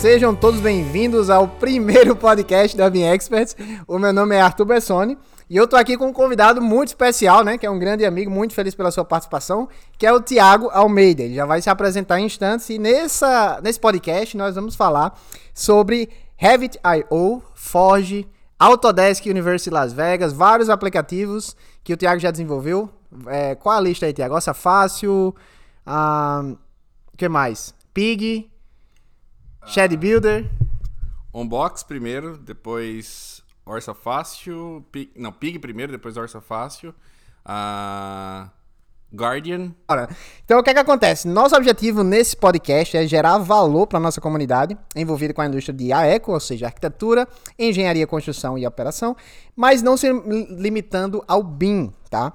sejam todos bem-vindos ao primeiro podcast da Bean Experts. O meu nome é Arthur Bessoni e eu tô aqui com um convidado muito especial, né, que é um grande amigo, muito feliz pela sua participação, que é o Tiago Almeida. Ele já vai se apresentar em instantes e nessa, nesse podcast nós vamos falar sobre Revit.io, Forge, Autodesk University Las Vegas, vários aplicativos que o Tiago já desenvolveu. É, qual a lista aí, Tiago? Nossa Fácil, o que mais? Pig, Shed Builder. Onbox primeiro, depois Orça Fácil. Pig, não, Pig primeiro, depois Orça Fácil. Uh, Guardian. Então, o que é que acontece? Nosso objetivo nesse podcast é gerar valor para nossa comunidade envolvida com a indústria de AECO, ou seja, arquitetura, engenharia, construção e operação, mas não se limitando ao BIM, tá?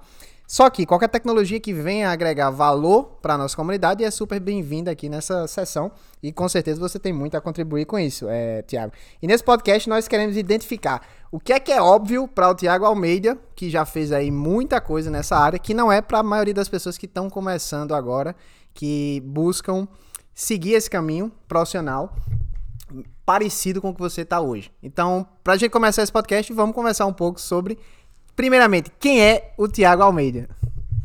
Só que qualquer tecnologia que venha agregar valor para a nossa comunidade é super bem-vinda aqui nessa sessão e com certeza você tem muito a contribuir com isso, é, Tiago. E nesse podcast nós queremos identificar o que é que é óbvio para o Tiago Almeida, que já fez aí muita coisa nessa área, que não é para a maioria das pessoas que estão começando agora, que buscam seguir esse caminho profissional parecido com o que você está hoje. Então, para a gente começar esse podcast, vamos conversar um pouco sobre Primeiramente, quem é o Tiago Almeida?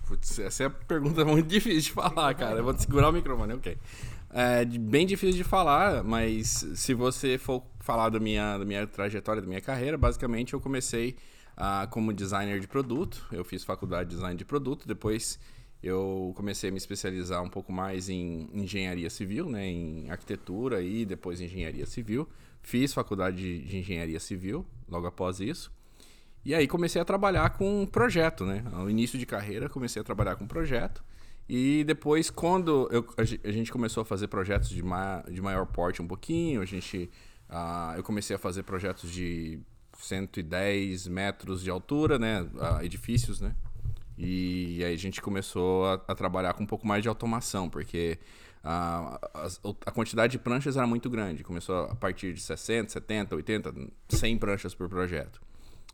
Putz, essa é a pergunta muito difícil de falar, cara. Eu vou te segurar o microfone, ok. É bem difícil de falar, mas se você for falar da minha, da minha trajetória, da minha carreira, basicamente eu comecei uh, como designer de produto. Eu fiz faculdade de design de produto, depois eu comecei a me especializar um pouco mais em engenharia civil, né, em arquitetura e depois engenharia civil. Fiz faculdade de engenharia civil logo após isso. E aí comecei a trabalhar com projeto, né? Ao início de carreira comecei a trabalhar com projeto. E depois, quando eu, a gente começou a fazer projetos de, ma, de maior porte um pouquinho, a gente, uh, eu comecei a fazer projetos de 110 metros de altura, né? Uh, edifícios, né? E, aí a gente começou a, a, trabalhar com um pouco mais de automação, porque a, a, a, quantidade de pranchas era muito grande. Começou a partir de 60, 70, 80, 100 pranchas por projeto.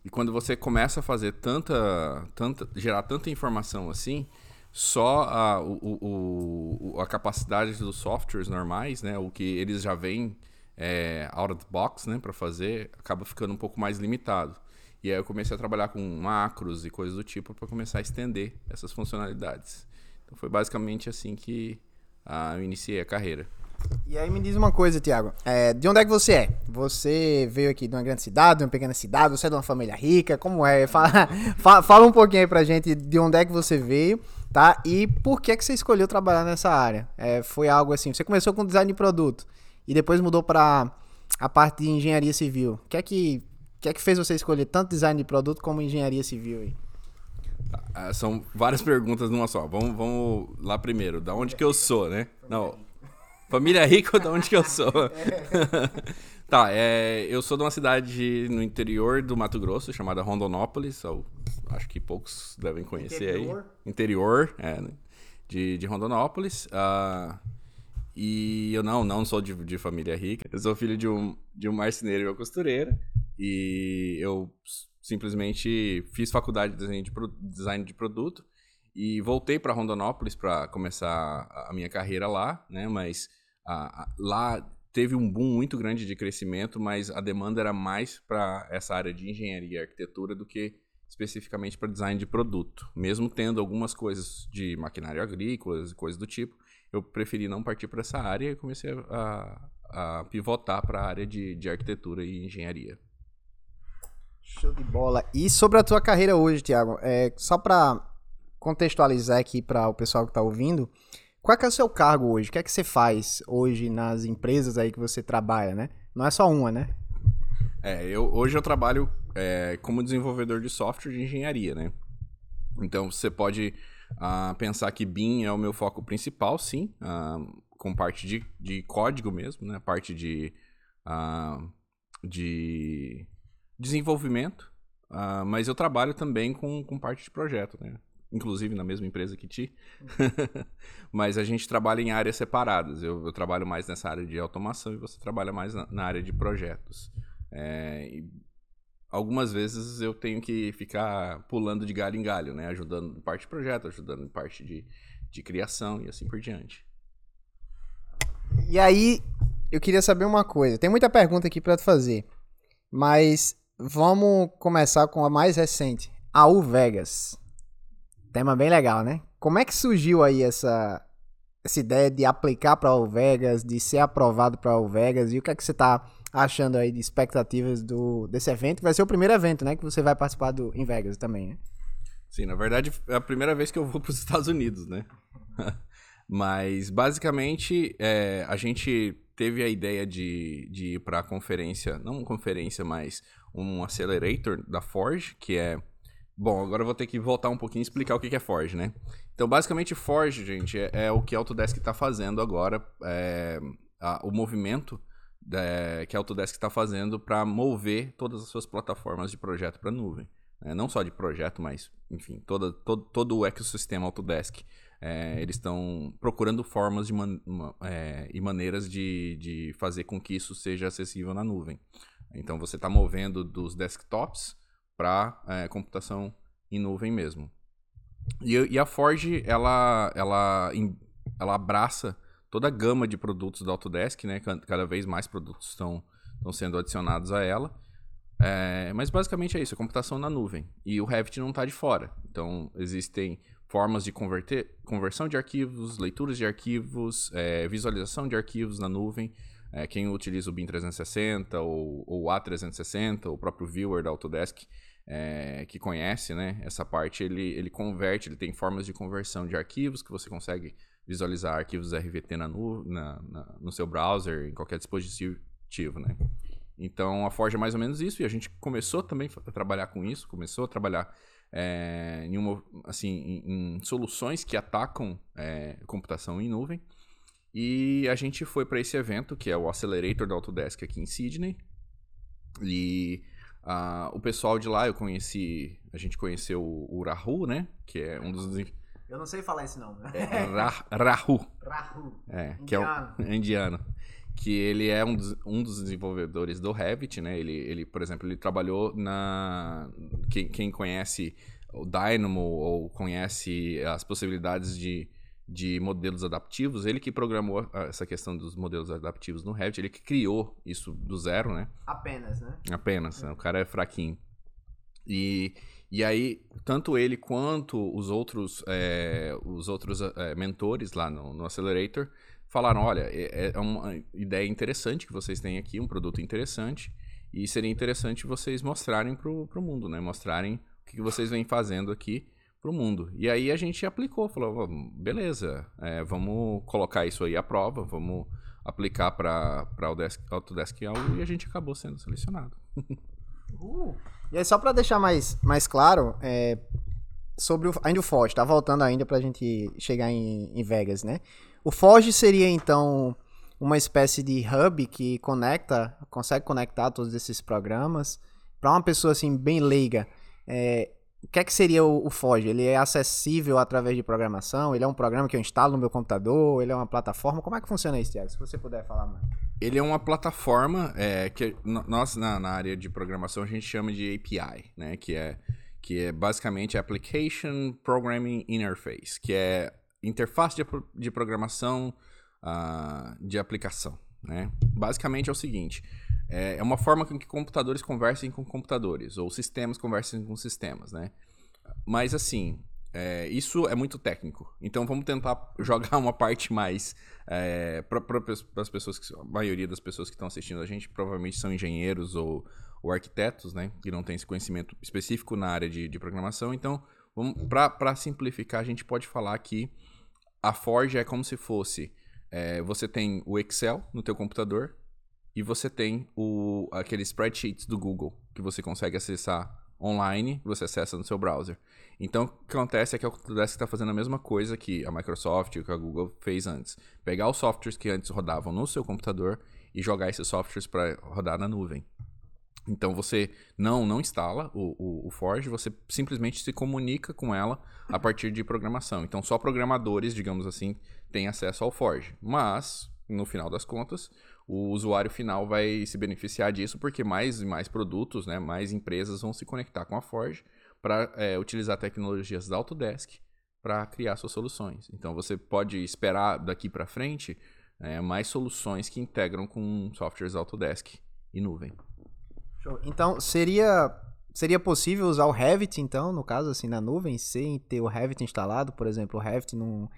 E quando você começa a fazer tanta, tanta gerar tanta informação assim, só a, o, o, a capacidade dos softwares normais, né, o que eles já vêm é, out of the box, né, para fazer, acaba ficando um pouco mais limitado. E aí eu comecei a trabalhar com macros e coisas do tipo para começar a estender essas funcionalidades. Então foi basicamente assim que ah, eu iniciei a carreira. E aí me diz uma coisa, Tiago. É, de onde é que você é? Você veio aqui de uma grande cidade, de uma pequena cidade? Você é de uma família rica? Como é? Fala, fala um pouquinho aí pra gente de onde é que você veio, tá? E por que que você escolheu trabalhar nessa área? É, foi algo assim, você começou com design de produto e depois mudou para a parte de engenharia civil. O que é que, que é que fez você escolher tanto design de produto como engenharia civil aí? Ah, são várias perguntas numa só. Vamos, vamos lá primeiro. Da onde que eu sou, né? Não, Família rica de onde que eu sou? tá, é, eu sou de uma cidade no interior do Mato Grosso, chamada Rondonópolis. Ou, acho que poucos devem conhecer interior? aí. Interior, é, né? de, de Rondonópolis. Uh, e eu não, não sou de, de família rica. Eu sou filho de um, de um marceneiro e uma costureira. E eu simplesmente fiz faculdade de design de, design de produto e voltei para Rondonópolis para começar a minha carreira lá, né? Mas lá teve um boom muito grande de crescimento, mas a demanda era mais para essa área de engenharia e arquitetura do que especificamente para design de produto. Mesmo tendo algumas coisas de maquinário agrícola e coisas do tipo, eu preferi não partir para essa área e comecei a, a pivotar para a área de, de arquitetura e engenharia. Show de bola. E sobre a tua carreira hoje, Tiago, é, só para contextualizar aqui para o pessoal que está ouvindo, qual é, é o seu cargo hoje? O que é que você faz hoje nas empresas aí que você trabalha, né? Não é só uma, né? É, eu, hoje eu trabalho é, como desenvolvedor de software de engenharia, né? Então você pode uh, pensar que BIM é o meu foco principal, sim, uh, com parte de, de código mesmo, né? Parte de, uh, de desenvolvimento, mas eu trabalho também com, com parte de projeto, né? Inclusive na mesma empresa que ti, mas a gente trabalha em áreas separadas. Eu, eu, trabalho mais nessa área de automação e você trabalha mais na, na área de projetos. É, algumas vezes eu tenho que ficar pulando de galho em galho, né? Ajudando em parte de projeto, ajudando em parte de, de criação e assim por diante. E aí, eu queria saber uma coisa. Tem muita pergunta aqui para te fazer, mas vamos começar com a mais recente, a U Vegas. Tema bem legal, né? Como é que surgiu aí essa essa ideia de aplicar para o Vegas, de ser aprovado para o Vegas e o que é que você está achando aí de expectativas do desse evento? Vai ser o primeiro evento, né, que você vai participar do em Vegas também, né? Sim, na verdade é a primeira vez que eu vou para os Estados Unidos, né? Mas basicamente é, a gente teve a ideia de, de ir para a conferência, não uma conferência, mas um accelerator da Forge, que é Bom, agora eu vou ter que voltar um pouquinho e explicar o que é Forge, né? Então, basicamente, Forge, gente, é, é o que a Autodesk está fazendo agora, é, a, o movimento é, que a Autodesk está fazendo para mover todas as suas plataformas de projeto para a nuvem. Né? Não só de projeto, mas, enfim, toda, todo, todo o ecossistema Autodesk. É, eles estão procurando formas man, é, e maneiras de, de fazer com que isso seja acessível na nuvem. Então, você está movendo dos desktops para é, computação em nuvem mesmo. E, e, a Forge, ela, ela, ela abraça toda a gama de produtos da Autodesk, né? Cada vez mais produtos estão, sendo adicionados a ela. É, mas basicamente é isso, a computação na nuvem. E o Revit não está de fora. Então, existem formas de converter, conversão de arquivos, leituras de arquivos, é, visualização de arquivos na nuvem. É, quem utiliza o BIM 360 ou o A360, o próprio Viewer da Autodesk, é, que conhece né, essa parte, ele, ele converte, ele tem formas de conversão de arquivos que você consegue visualizar arquivos RVT na, nu, na, na, no seu browser, em qualquer dispositivo, né? Então a Forge é mais ou menos isso e a gente começou também a trabalhar com isso, começou a trabalhar é, em, uma, assim, em, em, soluções que atacam é, computação em nuvem. E a gente foi para esse evento, que é o Accelerator da Autodesk aqui em Sydney. E Uh, o pessoal de lá eu conheci, a gente conheceu o, Rahu, né? Que é um dos. Eu não sei falar esse nome. É, Rahu. Rahu. É, indiano. que é um, indiano. Que ele é um dos, um dos desenvolvedores do Revit, né? Ele, ele, por exemplo, ele trabalhou na. Quem, quem conhece o Dynamo ou conhece as possibilidades de de modelos adaptivos, ele que programou essa questão dos modelos adaptivos no Revit, ele que criou isso do zero, né? Apenas, né? Apenas, né? o cara é fraquinho. E, e aí, tanto ele quanto os outros, é, os outros é, mentores lá no, no Accelerator falaram, olha, é, é uma ideia interessante que vocês têm aqui, um produto interessante, e seria interessante vocês mostrarem para o mundo, né? Mostrarem o que vocês vêm fazendo aqui para o mundo. E aí a gente aplicou, falou, beleza, é, vamos colocar isso aí à prova, vamos aplicar para o Autodesk algo e a gente acabou sendo selecionado. Uh, e aí só para deixar mais, mais claro, é, sobre o, ainda o Forge, tá voltando ainda para a gente chegar em, em Vegas, né? O Forge seria então uma espécie de hub que conecta, consegue conectar todos esses programas para uma pessoa assim bem leiga. É, o que é que seria o, o Forge? Ele é acessível através de programação? Ele é um programa que eu instalo no meu computador? Ele é uma plataforma? Como é que funciona isso, Tiago? Se você puder falar mais. Ele é uma plataforma é, que nós, na, na, área de programação, a gente chama de API, né? Que é, que é basicamente Application Programming Interface, que é interface de, de programação uh, de aplicação, né? Basicamente é o seguinte... É, é uma forma com que computadores conversem com computadores, ou sistemas conversem com sistemas, né? Mas assim, é, isso é muito técnico. Então vamos tentar jogar uma parte mais é, para as pessoas que a maioria das pessoas que estão assistindo a gente provavelmente são engenheiros ou, ou arquitetos, né? Que não tem esse conhecimento específico na área de, de programação. Então, para simplificar, a gente pode falar que a Forge é como se fosse é, você tem o Excel no teu computador e você tem o, aqueles spreadsheets do Google que você consegue acessar online, você acessa no seu browser. Então, o que acontece é que a Autodesk está fazendo a mesma coisa que a Microsoft e que a Google fez antes. Pegar os softwares que antes rodavam no seu computador e jogar esses softwares para rodar na nuvem. Então você não não instala o, o, o, Forge, você simplesmente se comunica com ela a partir de programação. Então só programadores, digamos assim, têm acesso ao Forge. Mas, no final das contas, o usuário final vai se beneficiar disso porque mais e mais produtos, né, mais empresas vão se conectar com a Forge para é, utilizar tecnologias da Autodesk para criar suas soluções. Então você pode esperar daqui para frente é, mais soluções que integram com softwares Autodesk e nuvem. Então, seria seria possível usar o Revit, então, no caso, assim, na nuvem, sem ter o Revit instalado, por exemplo, o Revit num,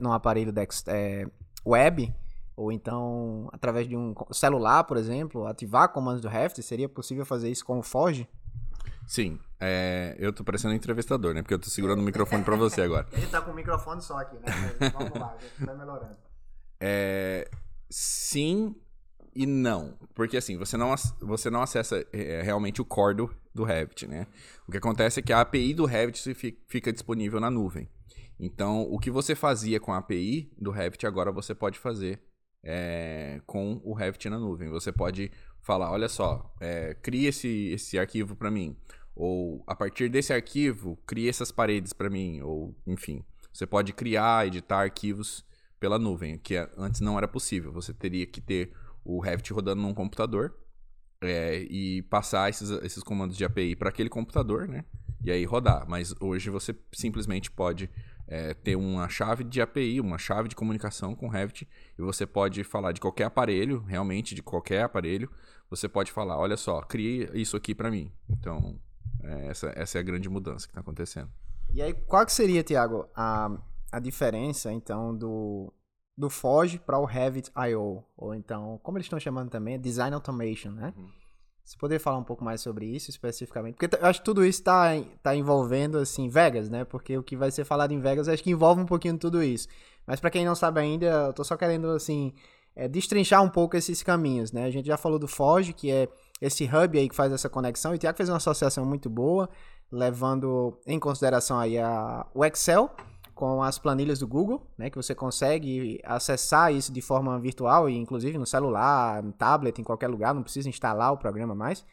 num aparelho dex, é, web, ou então, através de um celular, por exemplo, ativar comandos do Revit, seria possível fazer isso com o Forge? Sim, é, eu tô parecendo um entrevistador, né? Porque eu tô segurando o microfone para você agora. Ele tá com o microfone só aqui, né? Mas vamos lá, a gente vai melhorando. É, sim e não. Porque assim, você não, você não acessa é, realmente o core do, do Revit, né? O que acontece é que a API do Revit fica disponível na nuvem. Então, o que você fazia com a API do Revit, agora você pode fazer é, com o Revit na nuvem. Você pode falar, olha só, é, cria esse, esse arquivo para mim. Ou, a partir desse arquivo, cria essas paredes para mim. Ou, enfim, você pode criar, editar arquivos pela nuvem, que antes não era possível. Você teria que ter o Revit rodando num computador é, e passar esses, esses comandos de API para aquele computador, né? E aí rodar. Mas hoje você simplesmente pode é, ter uma chave de API, uma chave de comunicação com Revit, e você pode falar de qualquer aparelho, realmente de qualquer aparelho, você pode falar, olha só, crie isso aqui para mim. Então, é, essa, essa é a grande mudança que está acontecendo. E aí, qual que seria, Tiago, a, a diferença, então, do, do Forge para o Revit I.O., ou então, como eles estão chamando também, Design Automation, né? Uhum. Você poderia falar um pouco mais sobre isso especificamente? Porque eu acho que tudo isso está tá envolvendo, assim, Vegas, né? Porque o que vai ser falado em Vegas, acho que envolve um pouquinho tudo isso. Mas para quem não sabe ainda, eu tô só querendo, assim, é, destrinchar um pouco esses caminhos, né? A gente já falou do Forge, que é esse hub aí que faz essa conexão. E o Tiago fez uma associação muito boa, levando em consideração aí a, o Excel com as planilhas do Google, né, que você consegue acessar isso de forma virtual, e inclusive no celular, no tablet, em qualquer lugar, não precisa instalar o programa mais.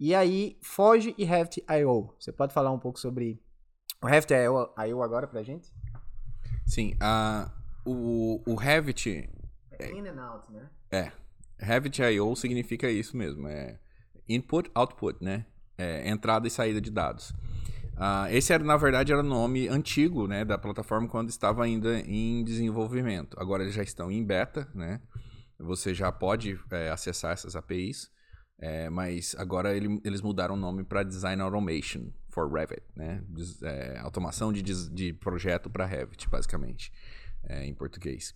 E aí, Foge e Revit.io. Você pode falar um pouco sobre o Revit.io agora pra gente? Sim, uh, o, o Revit... É in and out, né? É. Revit.io significa isso mesmo, é input, output, né? É entrada e saída de dados. Uh, esse era, na verdade, era o nome antigo né, da plataforma quando estava ainda em desenvolvimento. Agora eles já estão em beta, né? Você já pode é, acessar essas APIs, é, mas agora ele, eles mudaram o nome para Design Automation for Revit, né? Des, é, automação de, de projeto para Revit, basicamente, é, em português.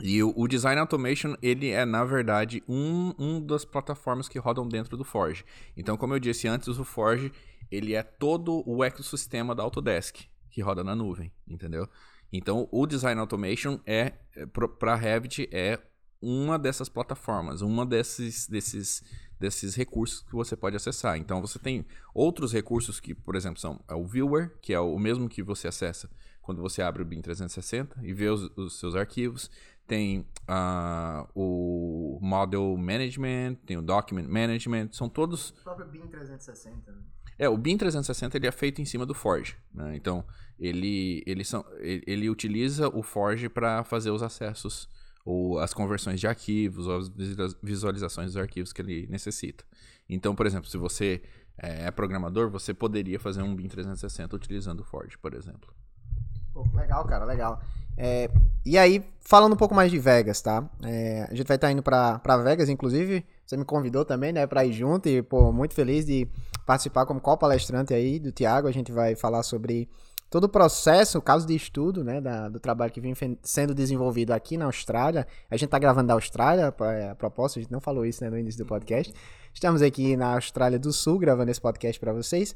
E o, Design Automation, ele é, na verdade, um, um das plataformas que rodam dentro do Forge. Então, como eu disse antes, o Forge ele é todo o ecossistema da Autodesk que roda na nuvem, entendeu? Então, o Design Automation é, é para Revit é uma dessas plataformas, uma desses, desses, desses recursos que você pode acessar. Então, você tem outros recursos que, por exemplo, são é o Viewer, que é o mesmo que você acessa quando você abre o BIM 360 e vê os, os seus arquivos. Tem uh, o Model Management, tem o Document Management, são todos... O próprio BIM 360, né? É, o BIM 360 ele é feito em cima do Forge, né? Então, ele, ele, são, ele, ele utiliza o Forge para fazer os acessos ou as conversões de arquivos, ou as visualizações dos arquivos que ele necessita. Então, por exemplo, se você é, é programador, você poderia fazer um BIM 360 utilizando o Forge, por exemplo. Pô, legal, cara, legal. É, e aí, falando um pouco mais de Vegas, tá? É, a gente vai estar tá indo para Vegas, inclusive. Você me convidou também, né, para ir junto e, pô, muito feliz de participar como co-palestrante aí do Tiago. A gente vai falar sobre todo o processo, o caso de estudo, né, da, do trabalho que vem sendo desenvolvido aqui na Austrália. A gente tá gravando da Austrália, a propósito, a gente não falou isso, né, no início do podcast. Estamos aqui na Austrália do Sul gravando esse podcast para vocês.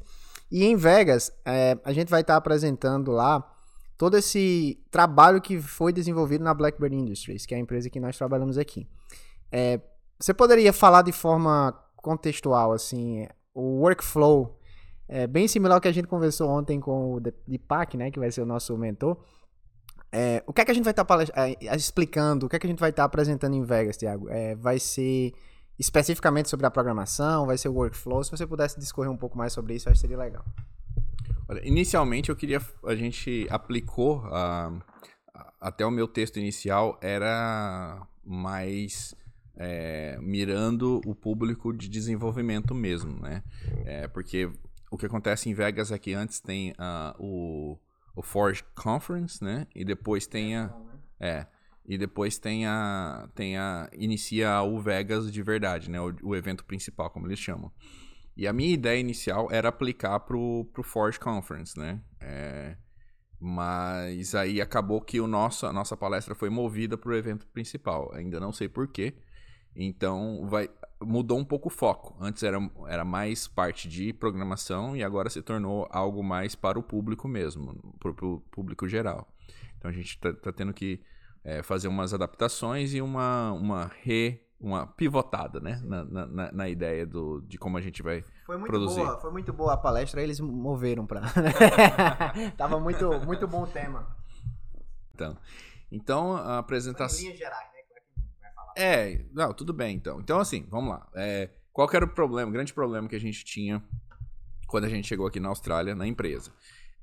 E em Vegas, é, a gente vai estar tá apresentando lá todo esse trabalho que foi desenvolvido na Blackbird Industries, que é a empresa que nós trabalhamos aqui. É, você poderia falar de forma contextual, assim, o workflow é bem similar ao que a gente conversou ontem com o Deepak, né, que vai ser o nosso mentor. É, o que é que a gente vai estar tá é, explicando, o que é que a gente vai estar tá apresentando em Vegas, Thiago? É, vai ser especificamente sobre a programação, vai ser o workflow? Se você pudesse discorrer um pouco mais sobre isso, acho que seria legal. Olha, inicialmente eu queria, a gente aplicou, uh, até o meu texto inicial era mais é, mirando o público de desenvolvimento mesmo, né? É, porque o que acontece em Vegas é que antes tem uh, o, o Forge Conference, né? E depois tem a... É, e depois tem a, tem a inicia o Vegas de verdade, né? O, o evento principal, como eles chamam. E a minha ideia inicial era aplicar pro, pro Forge Conference, né? É, mas aí acabou que o nosso, a nossa palestra foi movida para o evento principal. Ainda não sei porquê. Então vai, mudou um pouco o foco. Antes era, era mais parte de programação e agora se tornou algo mais para o público mesmo, para o público geral. Então a gente está tá tendo que é, fazer umas adaptações e uma, uma re uma pivotada, né? Na, na, na, ideia do, de como a gente vai foi muito produzir. Boa, foi muito boa a palestra, eles moveram para. Tava muito, muito bom o tema. Então, então a apresentação. Em linhas gerais, né? É, é, não, tudo bem então. Então, assim, vamos lá. É, qual era o problema, o grande problema que a gente tinha quando a gente chegou aqui na Austrália, na empresa?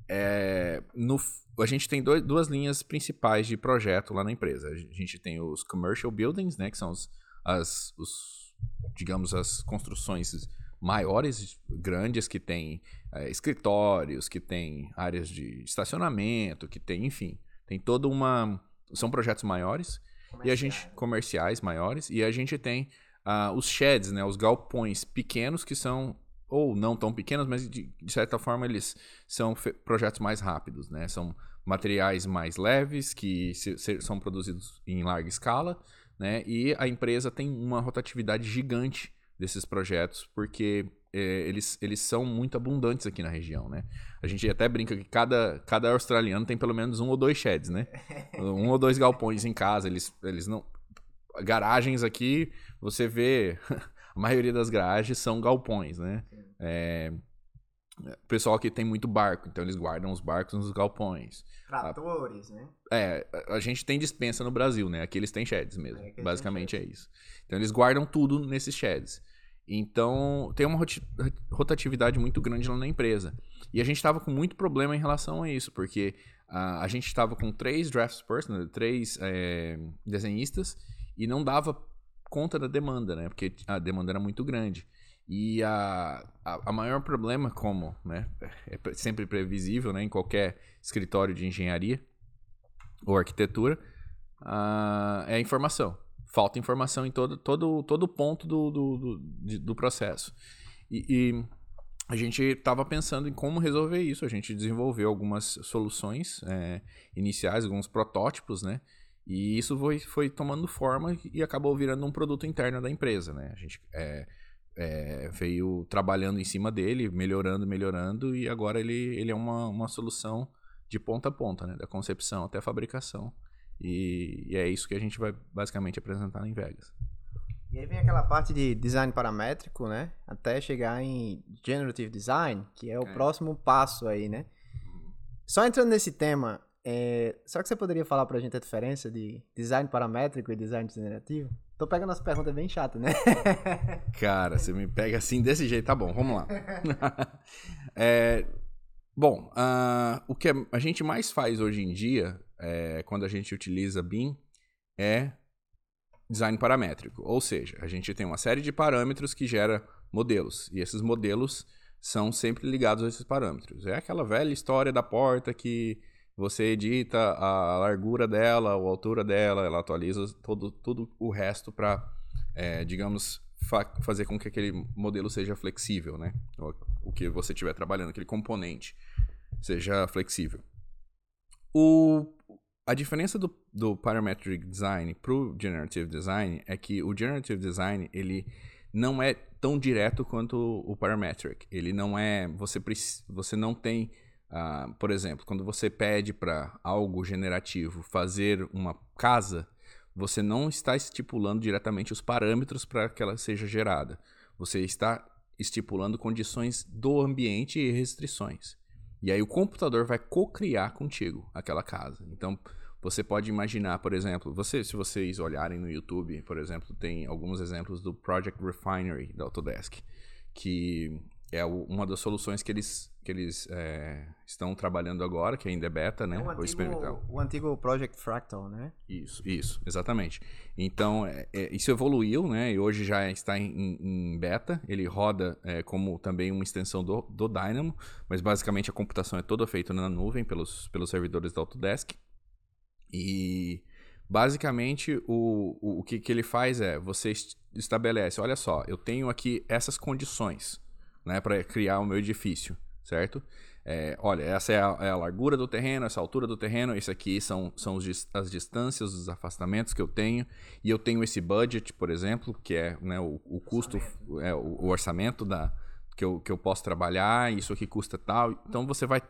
É, no, a gente tem dois, duas linhas principais de projeto lá na empresa. A gente tem os commercial buildings, né, que são os, as, os, digamos, as construções maiores, grandes, que tem é, escritórios, que tem áreas de estacionamento, que tem, enfim, tem toda uma. São projetos maiores e a gente comerciais maiores e a gente tem uh, os sheds, né, os galpões pequenos que são ou não tão pequenos, mas de, de certa forma eles são projetos mais rápidos, né? São materiais mais leves que se, se, são produzidos em larga escala né? E a empresa tem uma rotatividade gigante desses projetos, porque é, eles, eles são muito abundantes aqui na região, né? A gente até brinca que cada, cada australiano tem pelo menos um ou dois sheds, né? Um ou dois galpões em casa, eles, eles não... Garagens aqui, você vê... a maioria das garagens são galpões, né? É, pessoal aqui tem muito barco, então eles guardam os barcos nos galpões. Tratores, né? É, a gente tem dispensa no Brasil, né? Aqui eles têm sheds mesmo. É, Basicamente é isso. Então eles guardam tudo nesses sheds. Então tem uma rotatividade muito grande lá na empresa. E a gente estava com muito problema em relação a isso, porque a, a gente estava com três draftspersons, né? três é, desenhistas, e não dava conta da demanda, né? Porque a demanda era muito grande. E a, a, a, maior problema, como né, é sempre previsível né, em qualquer escritório de engenharia ou arquitetura, uh, é a informação. Falta informação em todo, todo, todo ponto do, do, do, do processo. E, e, a gente estava pensando em como resolver isso. A gente desenvolveu algumas soluções é, iniciais, alguns protótipos, né? E isso foi, foi tomando forma e acabou virando um produto interno da empresa, né? A gente... É, é, veio trabalhando em cima dele, melhorando, melhorando, e agora ele, ele é uma, uma solução de ponta a ponta, né? Da concepção até a fabricação. E, e, é isso que a gente vai basicamente apresentar em Vegas. E aí vem aquela parte de design paramétrico, né? Até chegar em generative design, que é o é. próximo passo aí, né? Só entrando nesse tema, é... será que você poderia falar pra gente a diferença de design paramétrico e design generativo? Tô pegando as perguntas bem chatas, né? Cara, você me pega assim desse jeito. Tá bom, vamos lá. é, bom, uh, o que a gente mais faz hoje em dia, é, quando a gente utiliza BIM, é design paramétrico. Ou seja, a gente tem uma série de parâmetros que gera modelos. E esses modelos são sempre ligados a esses parâmetros. É aquela velha história da porta que você edita a largura dela, a altura dela, ela atualiza todo, todo o resto para, é, digamos, fa fazer com que aquele modelo seja flexível, né? O, que você estiver trabalhando, aquele componente seja flexível. O, a diferença do, do parametric design para o generative design é que o generative design ele não é tão direto quanto o parametric. Ele não é, você você não tem Uh, por exemplo, quando você pede para algo generativo fazer uma casa, você não está estipulando diretamente os parâmetros para que ela seja gerada. Você está estipulando condições do ambiente e restrições. E aí o computador vai co-criar contigo aquela casa. Então, você pode imaginar, por exemplo, você, se vocês olharem no YouTube, por exemplo, tem alguns exemplos do Project Refinery da Autodesk, que é uma das soluções que eles, que eles é, estão trabalhando agora, que ainda é beta, né? É o, antigo, o antigo Project Fractal, né? Isso, isso, exatamente. Então, é, é, isso evoluiu, né? E hoje já está em, em beta. Ele roda é, como também uma extensão do, do Dynamo, mas basicamente a computação é toda feita na nuvem pelos, pelos servidores da Autodesk. E Basicamente, o, o, o que, que ele faz é, você estabelece, olha só, eu tenho aqui essas condições, né, para criar o meu edifício, certo? É, olha, essa é a, é a, largura do terreno, essa altura do terreno, isso aqui são, são os, as distâncias, os afastamentos que eu tenho, e eu tenho esse budget, por exemplo, que é né, o, o custo, orçamento. É, o, o, orçamento da, que, eu, que eu posso trabalhar, isso aqui custa tal. Então você vai,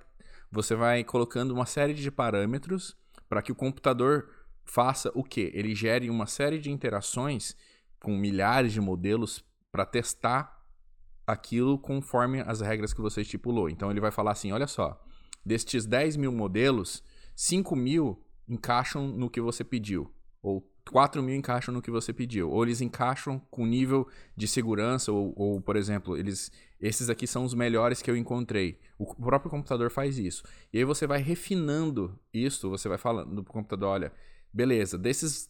você vai colocando uma série de parâmetros para que o computador faça o quê? Ele gere uma série de interações com milhares de modelos para testar aquilo conforme as regras que você estipulou. Então ele vai falar assim: olha só, destes 10 mil modelos, 5 mil encaixam no que você pediu. Ou 4 mil encaixam no que você pediu. Ou eles encaixam com nível de segurança, ou, ou, por exemplo, eles, esses aqui são os melhores que eu encontrei. O próprio computador faz isso. E aí você vai refinando isso, você vai falando pro computador, olha, beleza, desses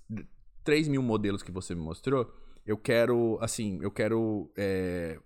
3 mil modelos que você me mostrou, eu quero, assim, eu quero é,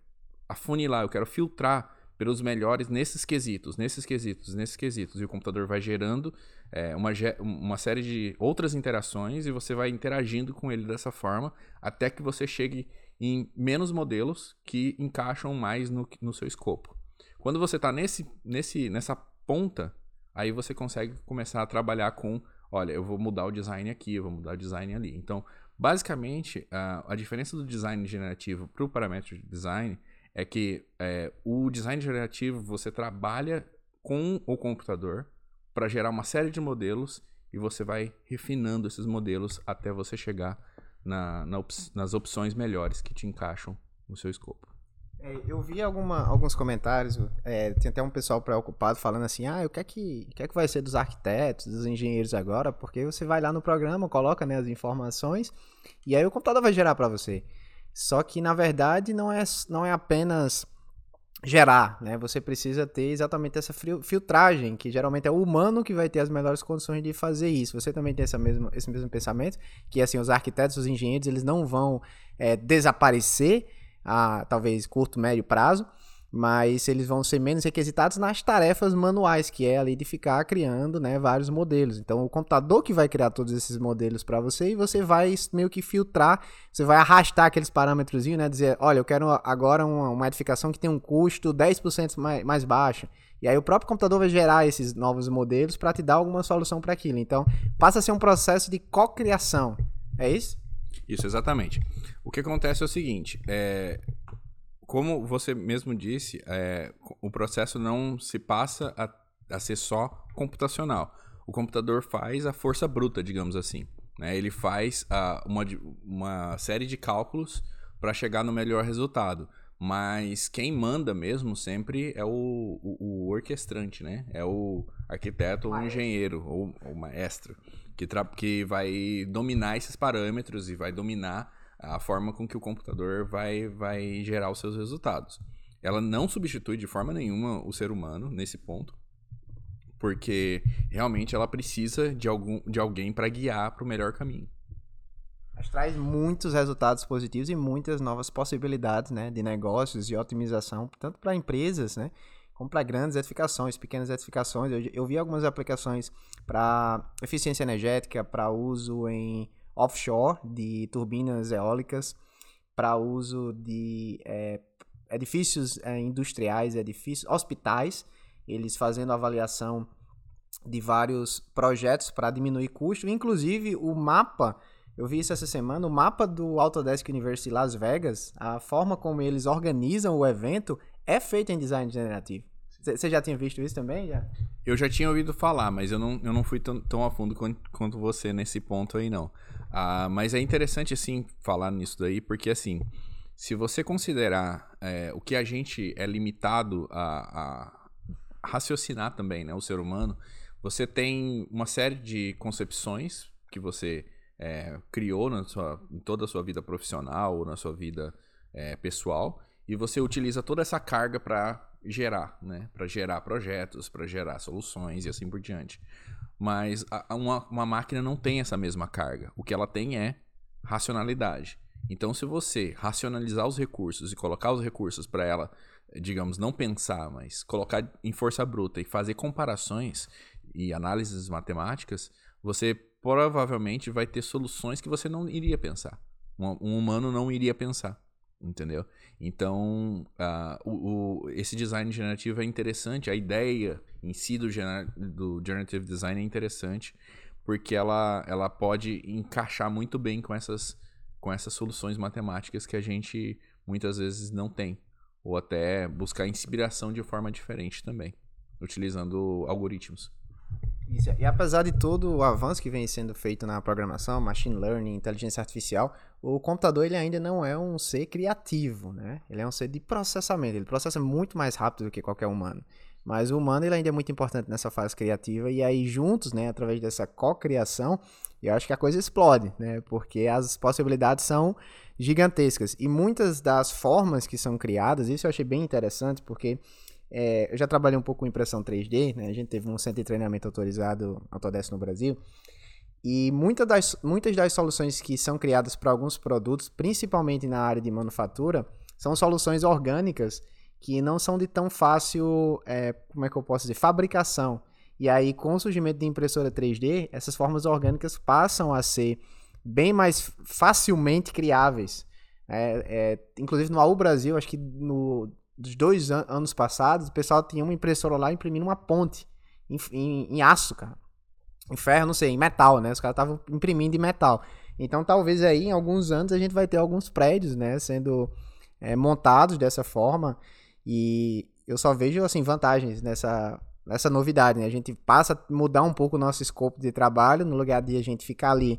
afunilar, eu quero filtrar pelos melhores nesses quesitos, nesses quesitos, nesses quesitos. E o computador vai gerando é, uma, uma série de outras interações e você vai interagindo com ele dessa forma até que você chegue em menos modelos que encaixam mais no, no seu escopo. Quando você está nesse, nesse, nessa ponta, aí você consegue começar a trabalhar com, olha, eu vou mudar o design aqui, eu vou mudar o design ali. Então, basicamente, a, a diferença do design generativo para o parâmetro de design é que é, o design generativo você trabalha com o computador para gerar uma série de modelos e você vai refinando esses modelos até você chegar na, na op nas opções melhores que te encaixam no seu escopo. É, eu vi alguma, alguns comentários, é, tem até um pessoal preocupado falando assim, ah, o que é que, o que, é que vai ser dos arquitetos, dos engenheiros agora? Porque você vai lá no programa, coloca né, as informações e aí o computador vai gerar para você. Só que na verdade não é, não é apenas gerar, né? Você precisa ter exatamente essa filtragem, que geralmente é o humano que vai ter as melhores condições de fazer isso. Você também tem essa mesma, esse mesmo pensamento, que assim, os arquitetos, os engenheiros, eles não vão é, desaparecer a talvez curto, médio prazo, mas eles vão ser menos requisitados nas tarefas manuais, que é ali de ficar criando né, vários modelos. Então, o computador que vai criar todos esses modelos para você e você vai meio que filtrar, você vai arrastar aqueles parâmetros, né, dizer, olha, eu quero agora uma, uma edificação que tem um custo 10% mais, mais baixo. E aí o próprio computador vai gerar esses novos modelos para te dar alguma solução para aquilo. Então, passa a ser um processo de co-criação. É isso? Isso, exatamente. O que acontece é o seguinte, é, como você mesmo disse, é, o processo não se passa a, a, ser só computacional. O computador faz a força bruta, digamos assim. Né? Ele faz a, uma, uma série de cálculos para chegar no melhor resultado. Mas quem manda mesmo sempre é o, o, o orquestrante, né? É o arquiteto ou o engenheiro ou o maestro que, que vai dominar esses parâmetros e vai dominar a forma com que o computador vai, vai gerar os seus resultados. Ela não substitui de forma nenhuma o ser humano nesse ponto, porque realmente ela precisa de, algum, de alguém para guiar para o melhor caminho. Mas traz muitos resultados positivos e muitas novas possibilidades né, de negócios e otimização, tanto para empresas, né, como para grandes edificações, pequenas edificações. Eu, eu vi algumas aplicações para eficiência energética, para uso em offshore de turbinas eólicas para uso de é, edifícios é, industriais, edifícios, hospitais, eles fazendo avaliação de vários projetos para diminuir custo, inclusive o mapa, eu vi isso essa semana, o mapa do Autodesk University Las Vegas, a forma como eles organizam o evento é feito em design generativo. Você já tinha visto isso também? Já? Eu já tinha ouvido falar, mas eu não, eu não fui tão, tão a fundo quanto, quanto você nesse ponto aí, não. Ah, mas é interessante, assim, falar nisso daí, porque, assim, se você considerar é, o que a gente é limitado a, a, raciocinar também, né, o ser humano, você tem uma série de concepções que você é, criou na sua, em toda a sua vida profissional ou na sua vida é, pessoal, e você utiliza toda essa carga para gerar, né, para gerar projetos, para gerar soluções e assim por diante. Mas a, uma, uma máquina não tem essa mesma carga. O que ela tem é racionalidade. Então, se você racionalizar os recursos e colocar os recursos para ela, digamos, não pensar, mas colocar em força bruta e fazer comparações e análises matemáticas, você provavelmente vai ter soluções que você não iria pensar. Um, um humano não iria pensar. Entendeu? Então, uh, o, o, esse design generativo é interessante, a ideia em si do, gener, do generative design é interessante, porque ela, ela pode encaixar muito bem com essas, com essas soluções matemáticas que a gente muitas vezes não tem, ou até buscar inspiração de forma diferente também, utilizando algoritmos. Isso, e apesar de todo o avanço que vem sendo feito na programação, machine learning, inteligência artificial, o computador ele ainda não é um ser criativo, né? Ele é um ser de processamento, ele processa muito mais rápido do que qualquer humano. Mas o humano ele ainda é muito importante nessa fase criativa e aí juntos, né, através dessa co-criação, eu acho que a coisa explode, né? Porque as possibilidades são gigantescas e muitas das formas que são criadas, isso eu achei bem interessante porque é, eu já trabalhei um pouco com impressão 3D, né? A gente teve um centro de treinamento autorizado Autodesk no Brasil. E muitas das, muitas das soluções que são criadas para alguns produtos, principalmente na área de manufatura, são soluções orgânicas que não são de tão fácil, é, como é que eu posso dizer, fabricação. E aí, com o surgimento de impressora 3D, essas formas orgânicas passam a ser bem mais facilmente criáveis. É, é, inclusive no AU Brasil, acho que no dos dois an anos passados, o pessoal tinha uma impressora lá imprimindo uma ponte em, em, em aço, cara. Em ferro, não sei, em metal, né? Os caras estavam imprimindo em metal. Então, talvez aí, em alguns anos, a gente vai ter alguns prédios, né? Sendo é, montados dessa forma. E eu só vejo, assim, vantagens nessa, nessa novidade, né? A gente passa a mudar um pouco o nosso escopo de trabalho, no lugar de a gente ficar ali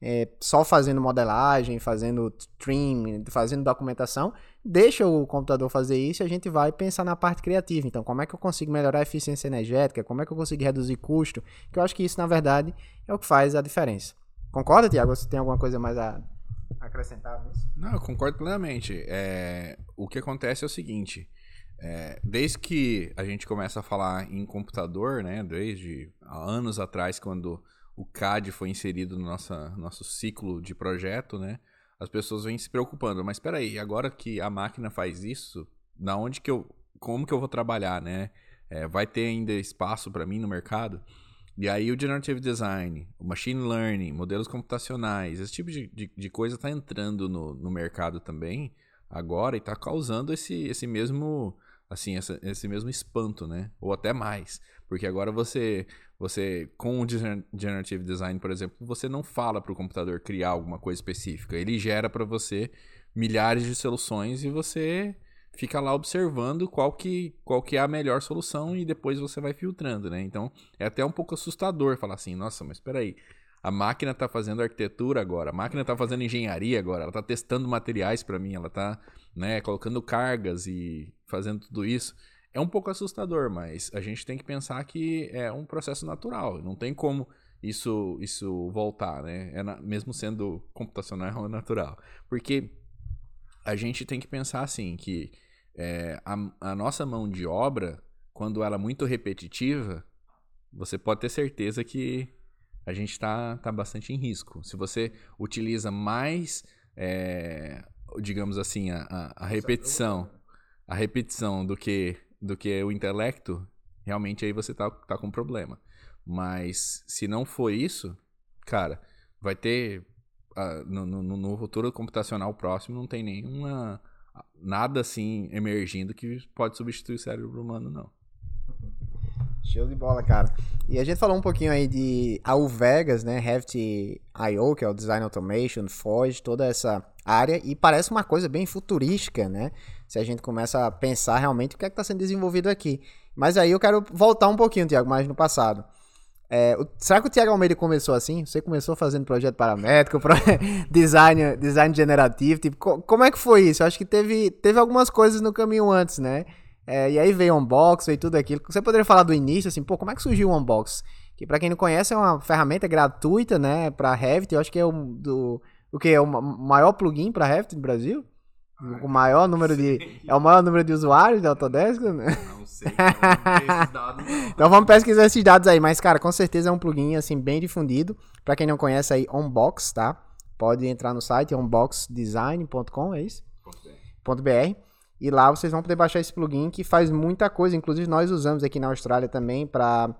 é, só fazendo modelagem, fazendo trim, fazendo documentação, deixa o computador fazer isso e a gente vai pensar na parte criativa. Então, como é que eu consigo melhorar a eficiência energética? Como é que eu consigo reduzir custo? Que eu acho que isso, na verdade, é o que faz a diferença. Concorda, Tiago? Você tem alguma coisa mais a acrescentar nisso? Não, eu concordo plenamente. É, o que acontece é o seguinte. É, desde que a gente começa a falar em computador, né, desde anos atrás, quando o CAD foi inserido no nossa, nosso ciclo de projeto, né? As pessoas vêm se preocupando, mas espera aí, agora que a máquina faz isso, na onde que eu, como que eu vou trabalhar, né? É, vai ter ainda espaço para mim no mercado? E aí o Generative Design, o Machine Learning, modelos computacionais, esse tipo de, de, de coisa está entrando no, no mercado também agora e está causando esse, esse mesmo assim essa, esse mesmo espanto, né? Ou até mais, porque agora você você, com o Generative Design, por exemplo, você não fala para o computador criar alguma coisa específica. Ele gera para você milhares de soluções e você fica lá observando qual que, qual que é a melhor solução e depois você vai filtrando, né? Então, é até um pouco assustador falar assim, nossa, mas espera aí, a máquina está fazendo arquitetura agora, a máquina está fazendo engenharia agora, ela está testando materiais para mim, ela está né, colocando cargas e fazendo tudo isso é um pouco assustador, mas a gente tem que pensar que é um processo natural. Não tem como isso isso voltar, né? É na, mesmo sendo computacional é natural. Porque a gente tem que pensar assim, que é, a, a nossa mão de obra, quando ela é muito repetitiva, você pode ter certeza que a gente está tá bastante em risco. Se você utiliza mais, é, digamos assim, a, a, a repetição, a repetição do que do que o intelecto, realmente aí você tá, tá com problema. Mas se não for isso, cara, vai ter. Uh, no, no, no, futuro computacional próximo não tem nenhuma. Nada assim emergindo que pode substituir o cérebro humano, não. Show de bola, cara. E a gente falou um pouquinho aí de AU Vegas, né? Heft.io, que é o Design Automation, Forge, toda essa área. E parece uma coisa bem futurística, né? Se a gente começa a pensar realmente o que é que está sendo desenvolvido aqui. Mas aí eu quero voltar um pouquinho, Tiago, mais no passado. É, o, será que o Tiago Almeida começou assim? Você começou fazendo projeto paramétrico, pro, design, design generativo, tipo, co, como é que foi isso? Eu acho que teve, teve algumas coisas no caminho antes, né? É, e aí veio o Unbox, veio tudo aquilo. Você poderia falar do início, assim, pô, como é que surgiu o Unbox? Que para quem não conhece é uma ferramenta gratuita, né, para Revit. Eu acho que é o do o que é o maior plugin para Revit no Brasil. O maior número de é o maior número de usuários da Autodesk? Né? Não sei, esses dados. então vamos pesquisar esses dados aí, mas cara, com certeza é um plugin assim bem difundido. Para quem não conhece aí, Unbox, tá? Pode entrar no site unboxdesign.com, é isso? .br. E lá vocês vão poder baixar esse plugin que faz muita coisa. Inclusive nós usamos aqui na Austrália também para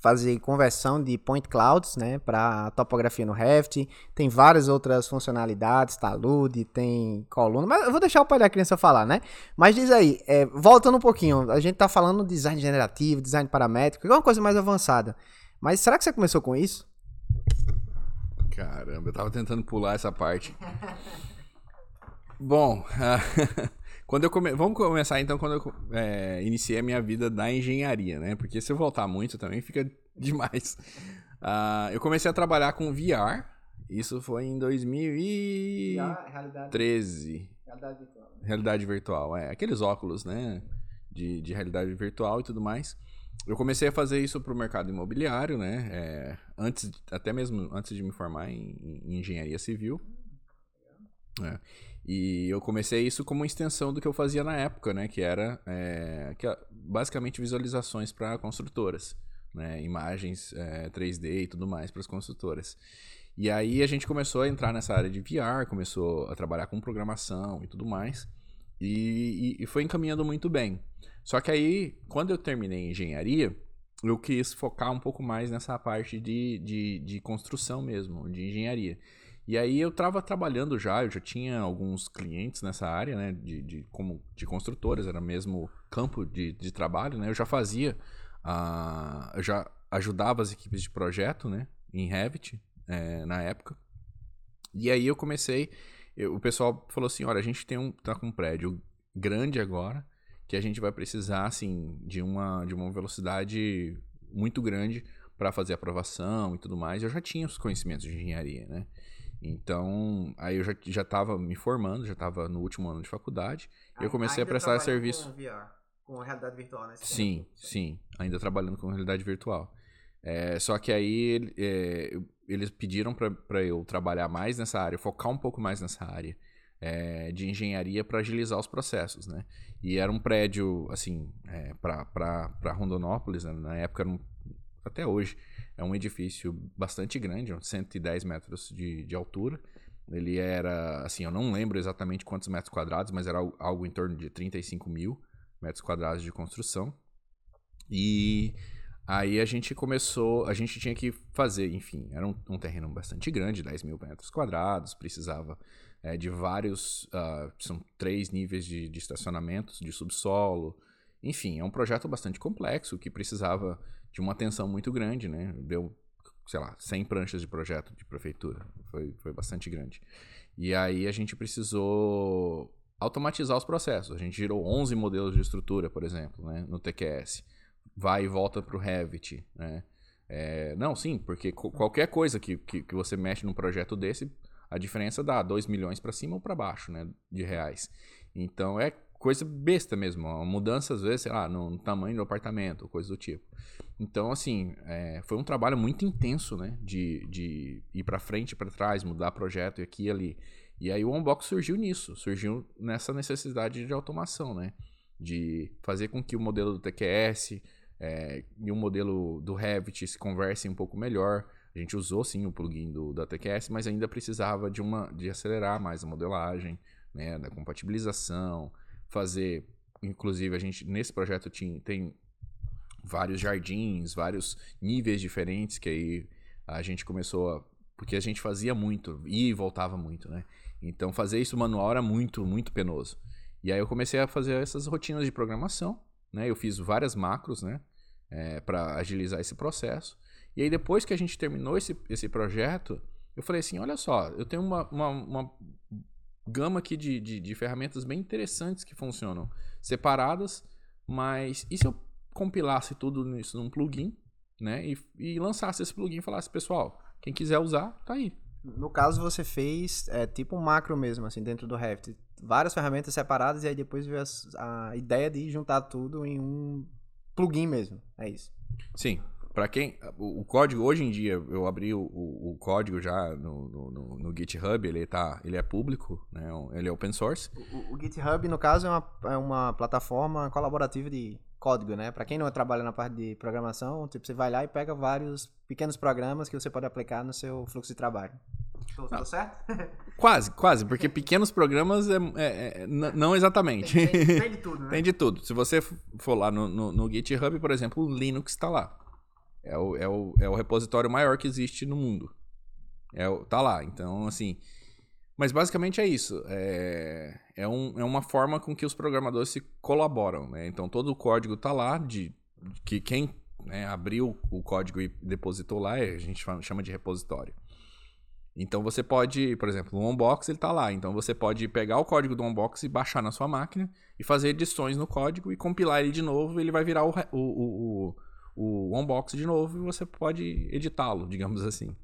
fazer conversão de point clouds, né, para topografia no Revit. Tem várias outras funcionalidades, talude, tem coluna, mas eu vou deixar o pai da criança falar, né? Mas diz aí, é, voltando um pouquinho, a gente tá falando design generativo, design paramétrico, é uma coisa mais avançada. Mas será que você começou com isso? Caramba, eu tava tentando pular essa parte. Bom, quando eu come... vamos começar então quando eu é, iniciei a minha vida da engenharia, né? Porque se eu voltar muito também fica demais. Uh, eu comecei a trabalhar com VR. Isso foi em 2013. Realidade virtual. Realidade virtual, é. Aqueles óculos, né? De, de realidade virtual e tudo mais. Eu comecei a fazer isso para o mercado imobiliário, né? É, antes, até mesmo antes de me formar em, em engenharia civil. É. E eu comecei isso como extensão do que eu fazia na época, né? Que era é, que, basicamente visualizações para construtoras, né? Imagens é, 3D e tudo mais para as construtoras. E aí a gente começou a entrar nessa área de VR, começou a trabalhar com programação e tudo mais. E, e, e foi encaminhando muito bem. Só que aí, quando eu terminei engenharia, eu quis focar um pouco mais nessa parte de, de, de construção mesmo, de engenharia. E aí eu estava trabalhando já, eu já tinha alguns clientes nessa área, né, de, de, como, de construtoras, era mesmo campo de, de trabalho, né, eu já fazia, uh, eu já ajudava as equipes de projeto, né, em Revit, é, na época. E aí eu comecei, eu, o pessoal falou assim, olha, a gente tem um, tá com um prédio grande agora, que a gente vai precisar, assim, de uma, de uma velocidade muito grande para fazer aprovação e tudo mais. Eu já tinha os conhecimentos de engenharia, né? Então, aí eu já, já tava me formando, já estava no último ano de faculdade. e eu comecei a prestar serviço. Com VR, com realidade virtual, né? Sim, sim. Ainda trabalhando com realidade virtual. É, só que aí é, eles pediram para eu trabalhar mais nessa área, focar um pouco mais nessa área é, de engenharia para agilizar os processos, né? E era um prédio, assim, é, para Rondonópolis, né? na época, um, até hoje, é um edifício bastante grande, 110 metros de, de altura. Ele era, assim, eu não lembro exatamente quantos metros quadrados, mas era algo em torno de 35 mil metros quadrados de construção. E aí a gente começou, a gente tinha que fazer, enfim, era um, um terreno bastante grande, 10 mil metros quadrados, precisava é, de vários, uh, são três níveis de, de estacionamentos, de subsolo, enfim, é um projeto bastante complexo que precisava de uma atenção muito grande, né? Deu, sei lá, 100 pranchas de projeto de prefeitura. Foi, foi bastante grande. E aí a gente precisou automatizar os processos. A gente girou 11 modelos de estrutura, por exemplo, né? no TQS. Vai e volta para o Revit, né? É, não, sim, porque qualquer coisa que, que, que, você mexe num projeto desse, a diferença dá 2 milhões para cima ou para baixo, né, de reais. Então é coisa besta mesmo, uma mudança às vezes, sei lá, no tamanho do apartamento, coisa do tipo. Então, assim, é, foi um trabalho muito intenso, né? De, de ir para frente, para trás, mudar projeto e aqui e ali. E aí o Unbox surgiu nisso, surgiu nessa necessidade de automação, né? De fazer com que o modelo do TQS é, e o modelo do Revit se conversem um pouco melhor. A gente usou sim o plugin do, da TQS, mas ainda precisava de, uma, de acelerar mais a modelagem, né? Da compatibilização, fazer. Inclusive, a gente nesse projeto tem vários jardins, vários níveis diferentes que aí a gente começou a. Porque a gente fazia muito, e voltava muito, né? Então fazer isso manual era muito, muito penoso. E aí eu comecei a fazer essas rotinas de programação, né? Eu fiz várias macros, né? É, para agilizar esse processo. E aí depois que a gente terminou esse, esse projeto, eu falei assim, olha só, eu tenho uma, uma, uma gama aqui de, de, de ferramentas bem interessantes que funcionam separadas, mas e se eu compilasse tudo isso num plugin, né? E, e lançasse esse plugin e falasse, pessoal, quem quiser usar, tá aí. No caso, você fez é, tipo um macro mesmo, assim, dentro do Revit. Várias ferramentas separadas e aí depois veio a, a ideia de juntar tudo em um plugin mesmo. É isso. Sim. Para quem. O, o, código, hoje em dia, eu abri o, o, código já no, no, no, GitHub, ele, tá, ele é público, né? ele é open source. O, GitHub, no caso, é uma, é uma plataforma colaborativa de código, né? Para quem não trabalha na parte de programação, tipo, você vai lá e pega vários pequenos programas que você pode aplicar no seu fluxo de trabalho. Tô, certo? Quase, quase, porque pequenos programas é, é, é não exatamente. Tem, tem, tem, de tudo, né? Tem de tudo. Se você for lá no, no, no GitHub, por exemplo, o Linux está lá. É o, é, o, é o repositório maior que existe no mundo. É, tá lá. Então, assim. Mas basicamente é isso. É, é, um, é uma forma com que os programadores se colaboram. Né? Então todo o código tá lá, de, que quem né, abriu o código e depositou lá, a gente chama de repositório. Então você pode, por exemplo, o Onbox ele está lá. Então você pode pegar o código do Onbox e baixar na sua máquina e fazer edições no código e compilar ele de novo. Ele vai virar o, o, o, o, Onbox de novo e você pode editá-lo, digamos assim.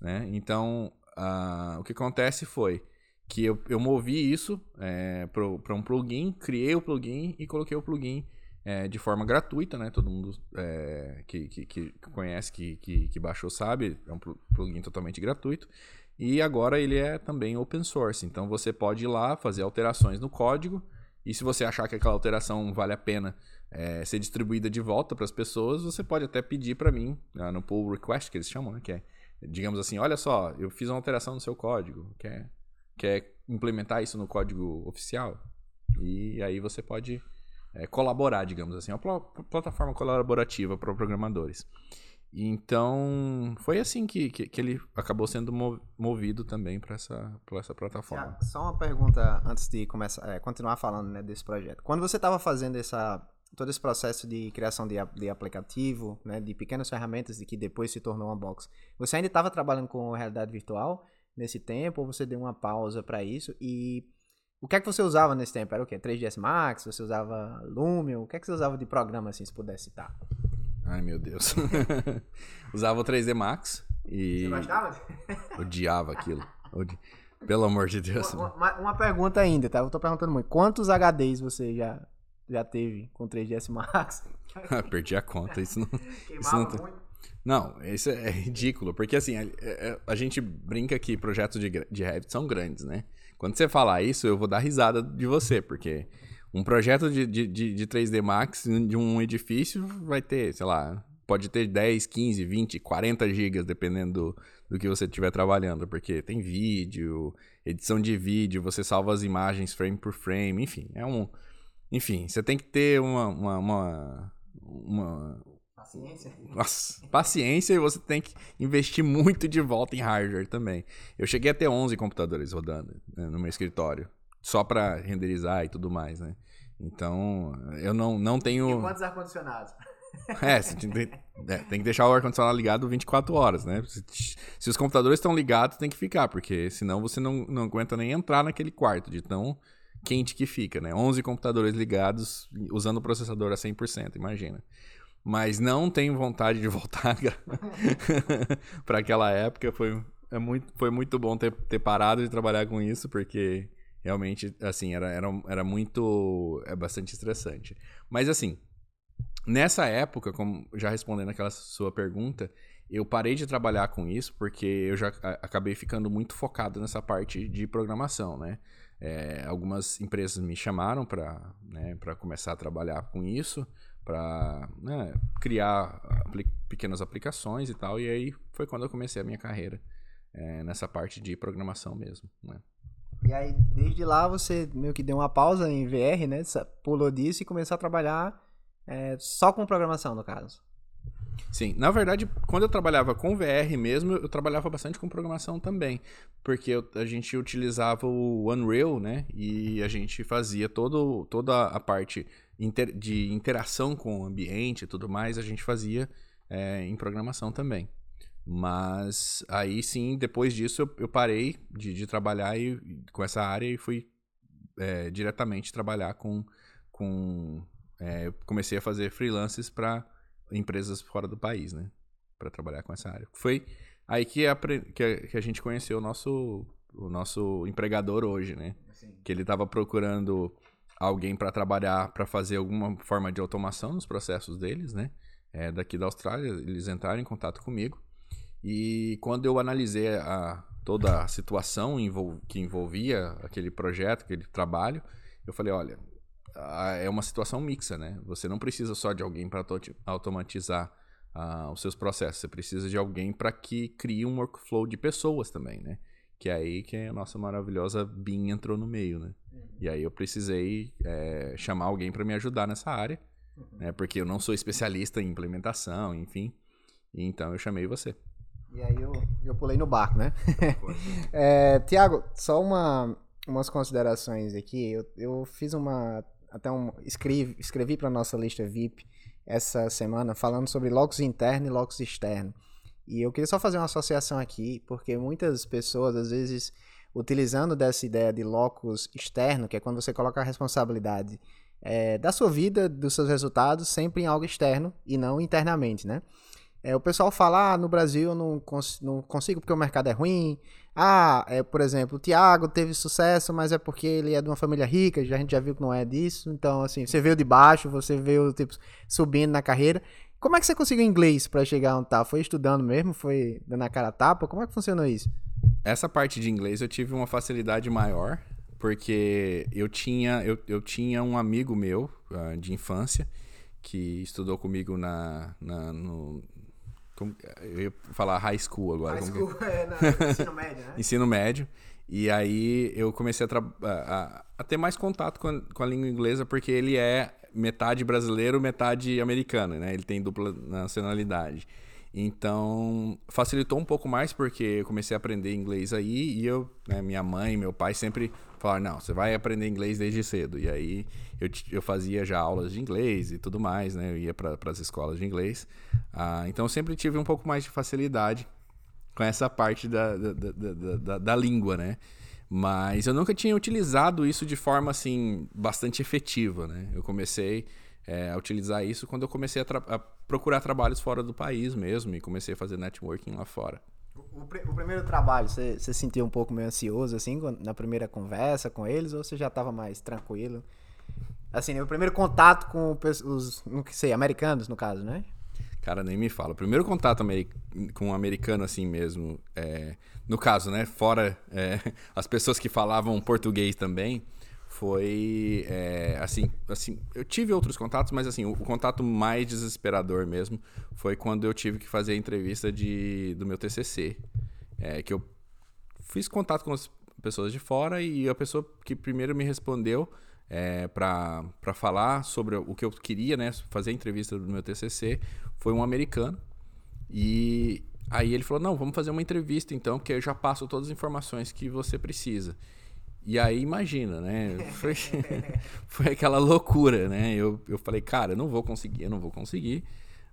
Né? Então uh, o que acontece foi que eu, eu movi isso é, para um plugin, criei o plugin e coloquei o plugin é, de forma gratuita, né? Todo mundo é, que, que, que, conhece, que, que, que, baixou sabe, é um plugin totalmente gratuito. E agora ele é também open source, então você pode ir lá fazer alterações no código. E se você achar que aquela alteração vale a pena é, ser distribuída de volta para as pessoas, você pode até pedir para mim, né, no pull request que eles chamam, né? Que é, digamos assim, olha só, eu fiz uma alteração no seu código, quer, quer implementar isso no código oficial? E aí você pode é, colaborar, digamos assim. É uma pl plataforma colaborativa para programadores. Então, foi assim que, que, que, ele acabou sendo movido também para essa, essa plataforma. Só uma pergunta antes de começar, é, continuar falando né, desse projeto. Quando você estava fazendo essa, todo esse processo de criação de, de aplicativo, né, de pequenas ferramentas de que depois se tornou uma box, você ainda estava trabalhando com realidade virtual nesse tempo ou você deu uma pausa para isso? E o que é que você usava nesse tempo? Era o quê? 3ds Max? Você usava Lumion? O que é que você usava de programa, assim, se pudesse citar? Ai, meu Deus. usava o 3D Max e... Você gostava? Odiava aquilo. Odi... Pelo amor de Deus. Uma, uma, uma, pergunta ainda, tá? Eu tô perguntando muito. Quantos HDs você já, já teve com 3ds Max? Perdi a conta. Isso não... isso não... Tá- muito. Não, isso é ridículo, porque assim, a, a, a gente brinca que projetos de, de Revit são grandes, né? Quando você falar isso, eu vou dar risada de você, porque um projeto de, de, de 3D Max de um edifício vai ter, sei lá, pode ter 10, 15, 20, 40 gigas, dependendo do, do que você estiver trabalhando, porque tem vídeo, edição de vídeo, você salva as imagens frame por frame, enfim, é um... Enfim, você tem que ter uma, uma, uma, uma Paciência. Nossa, paciência e você tem que investir muito de volta em hardware também. Eu cheguei a ter 11 computadores rodando né, no meu escritório, só para renderizar e tudo mais, né? Então, eu não, não tenho. E quantos ar-condicionados? É, você tem, é, tem que deixar o ar-condicionado ligado 24 horas, né? Se, se os computadores estão ligados, tem que ficar, porque senão você não, não aguenta nem entrar naquele quarto de tão quente que fica, né? 11 computadores ligados usando o processador a 100%, imagina mas não tenho vontade de voltar para aquela época. Foi, é muito, foi muito bom ter, ter parado de trabalhar com isso, porque realmente, assim, era, era, era muito. É bastante estressante. Mas, assim, nessa época, como já respondendo aquela sua pergunta, eu parei de trabalhar com isso porque eu já acabei ficando muito focado nessa parte de programação, né? É, algumas empresas me chamaram para né, começar a trabalhar com isso para né, criar apli pequenas aplicações e tal. E aí foi quando eu comecei a minha carreira é, nessa parte de programação mesmo. Né? E aí, desde lá, você meio que deu uma pausa em VR, né? Pulou disso e começou a trabalhar é, só com programação, no caso. Sim, na verdade, quando eu trabalhava com VR mesmo, eu trabalhava bastante com programação também, porque eu, a gente utilizava o Unreal, né? E a gente fazia todo, toda a parte inter, de interação com o ambiente e tudo mais, a gente fazia é, em programação também. Mas aí sim, depois disso eu, eu parei de, de, trabalhar e, com essa área e fui é, diretamente trabalhar com. com é, comecei a fazer freelances para empresas fora do país, né? Para trabalhar com essa área. Foi aí que a, que a, gente conheceu o nosso, o nosso empregador hoje, né? Que ele estava procurando alguém para trabalhar, para fazer alguma forma de automação nos processos deles, né? É, daqui da Austrália, eles entraram em contato comigo. E quando eu analisei a, toda a situação envol que envolvia aquele projeto, aquele trabalho, eu falei: olha, é uma situação mixa, né? Você não precisa só de alguém para automatizar uh, os seus processos, você precisa de alguém para que crie um workflow de pessoas também, né? Que é aí que a nossa maravilhosa BIM entrou no meio, né? Uhum. E aí eu precisei é, chamar alguém para me ajudar nessa área, uhum. né? Porque eu não sou especialista em implementação, enfim. Então eu chamei você. E aí eu, eu pulei no barco, né? é, Tiago, só uma, umas considerações aqui. Eu, eu fiz uma. Até um. Escrevi, escrevi para nossa lista VIP essa semana falando sobre locus interno e locus externo. E eu queria só fazer uma associação aqui, porque muitas pessoas, às vezes, utilizando dessa ideia de locus externo, que é quando você coloca a responsabilidade é, da sua vida, dos seus resultados, sempre em algo externo e não internamente, né? É, o pessoal fala, ah, no Brasil eu não, cons não consigo porque o mercado é ruim. Ah, é, por exemplo, o Thiago teve sucesso, mas é porque ele é de uma família rica, já, a gente já viu que não é disso. Então, assim, você veio de baixo, você veio, tipo, subindo na carreira. Como é que você conseguiu inglês para chegar onde tá? Foi estudando mesmo? Foi dando a cara a tapa? Como é que funcionou isso? Essa parte de inglês eu tive uma facilidade maior, porque eu tinha, eu, eu tinha um amigo meu uh, de infância que estudou comigo na, na no, como, eu ia falar high school agora. High school, que... é, não, ensino médio, né? ensino médio. E aí eu comecei a, a, a ter mais contato com a, com a, língua inglesa, porque ele é metade brasileiro, metade americano, né? Ele tem dupla nacionalidade. Então, facilitou um pouco mais, porque eu comecei a aprender inglês aí, e eu, né, minha mãe, meu pai sempre falaram, não, você vai aprender inglês desde cedo. E aí eu, eu fazia já aulas de inglês e tudo mais, né? Eu ia para as escolas de inglês. Ah, então eu sempre tive um pouco mais de facilidade com essa parte da, da, da, da, da língua, né? Mas eu nunca tinha utilizado isso de forma assim bastante efetiva, né? Eu comecei é, a utilizar isso quando eu comecei a, a, procurar trabalhos fora do país mesmo e comecei a fazer networking lá fora. O, o primeiro trabalho, você, você sentiu um pouco meio ansioso assim na primeira conversa com eles ou você já estava mais tranquilo? Assim, o primeiro contato com os, não sei, americanos, no caso, né? Cara, nem me fala. O primeiro contato com um americano assim mesmo, é, no caso, né? Fora é, as pessoas que falavam português também, foi é, assim, assim. Eu tive outros contatos, mas assim, o, o, contato mais desesperador mesmo foi quando eu tive que fazer a entrevista de, do meu TCC, é, que eu fiz contato com as pessoas de fora e a pessoa que primeiro me respondeu é, para falar sobre o que eu queria, né, fazer a entrevista do meu TCC, foi um americano. E aí ele falou: Não, vamos fazer uma entrevista então, que eu já passo todas as informações que você precisa. E aí imagina, né? Foi, foi aquela loucura, né? Eu, eu falei, cara, eu não vou conseguir, eu não vou conseguir.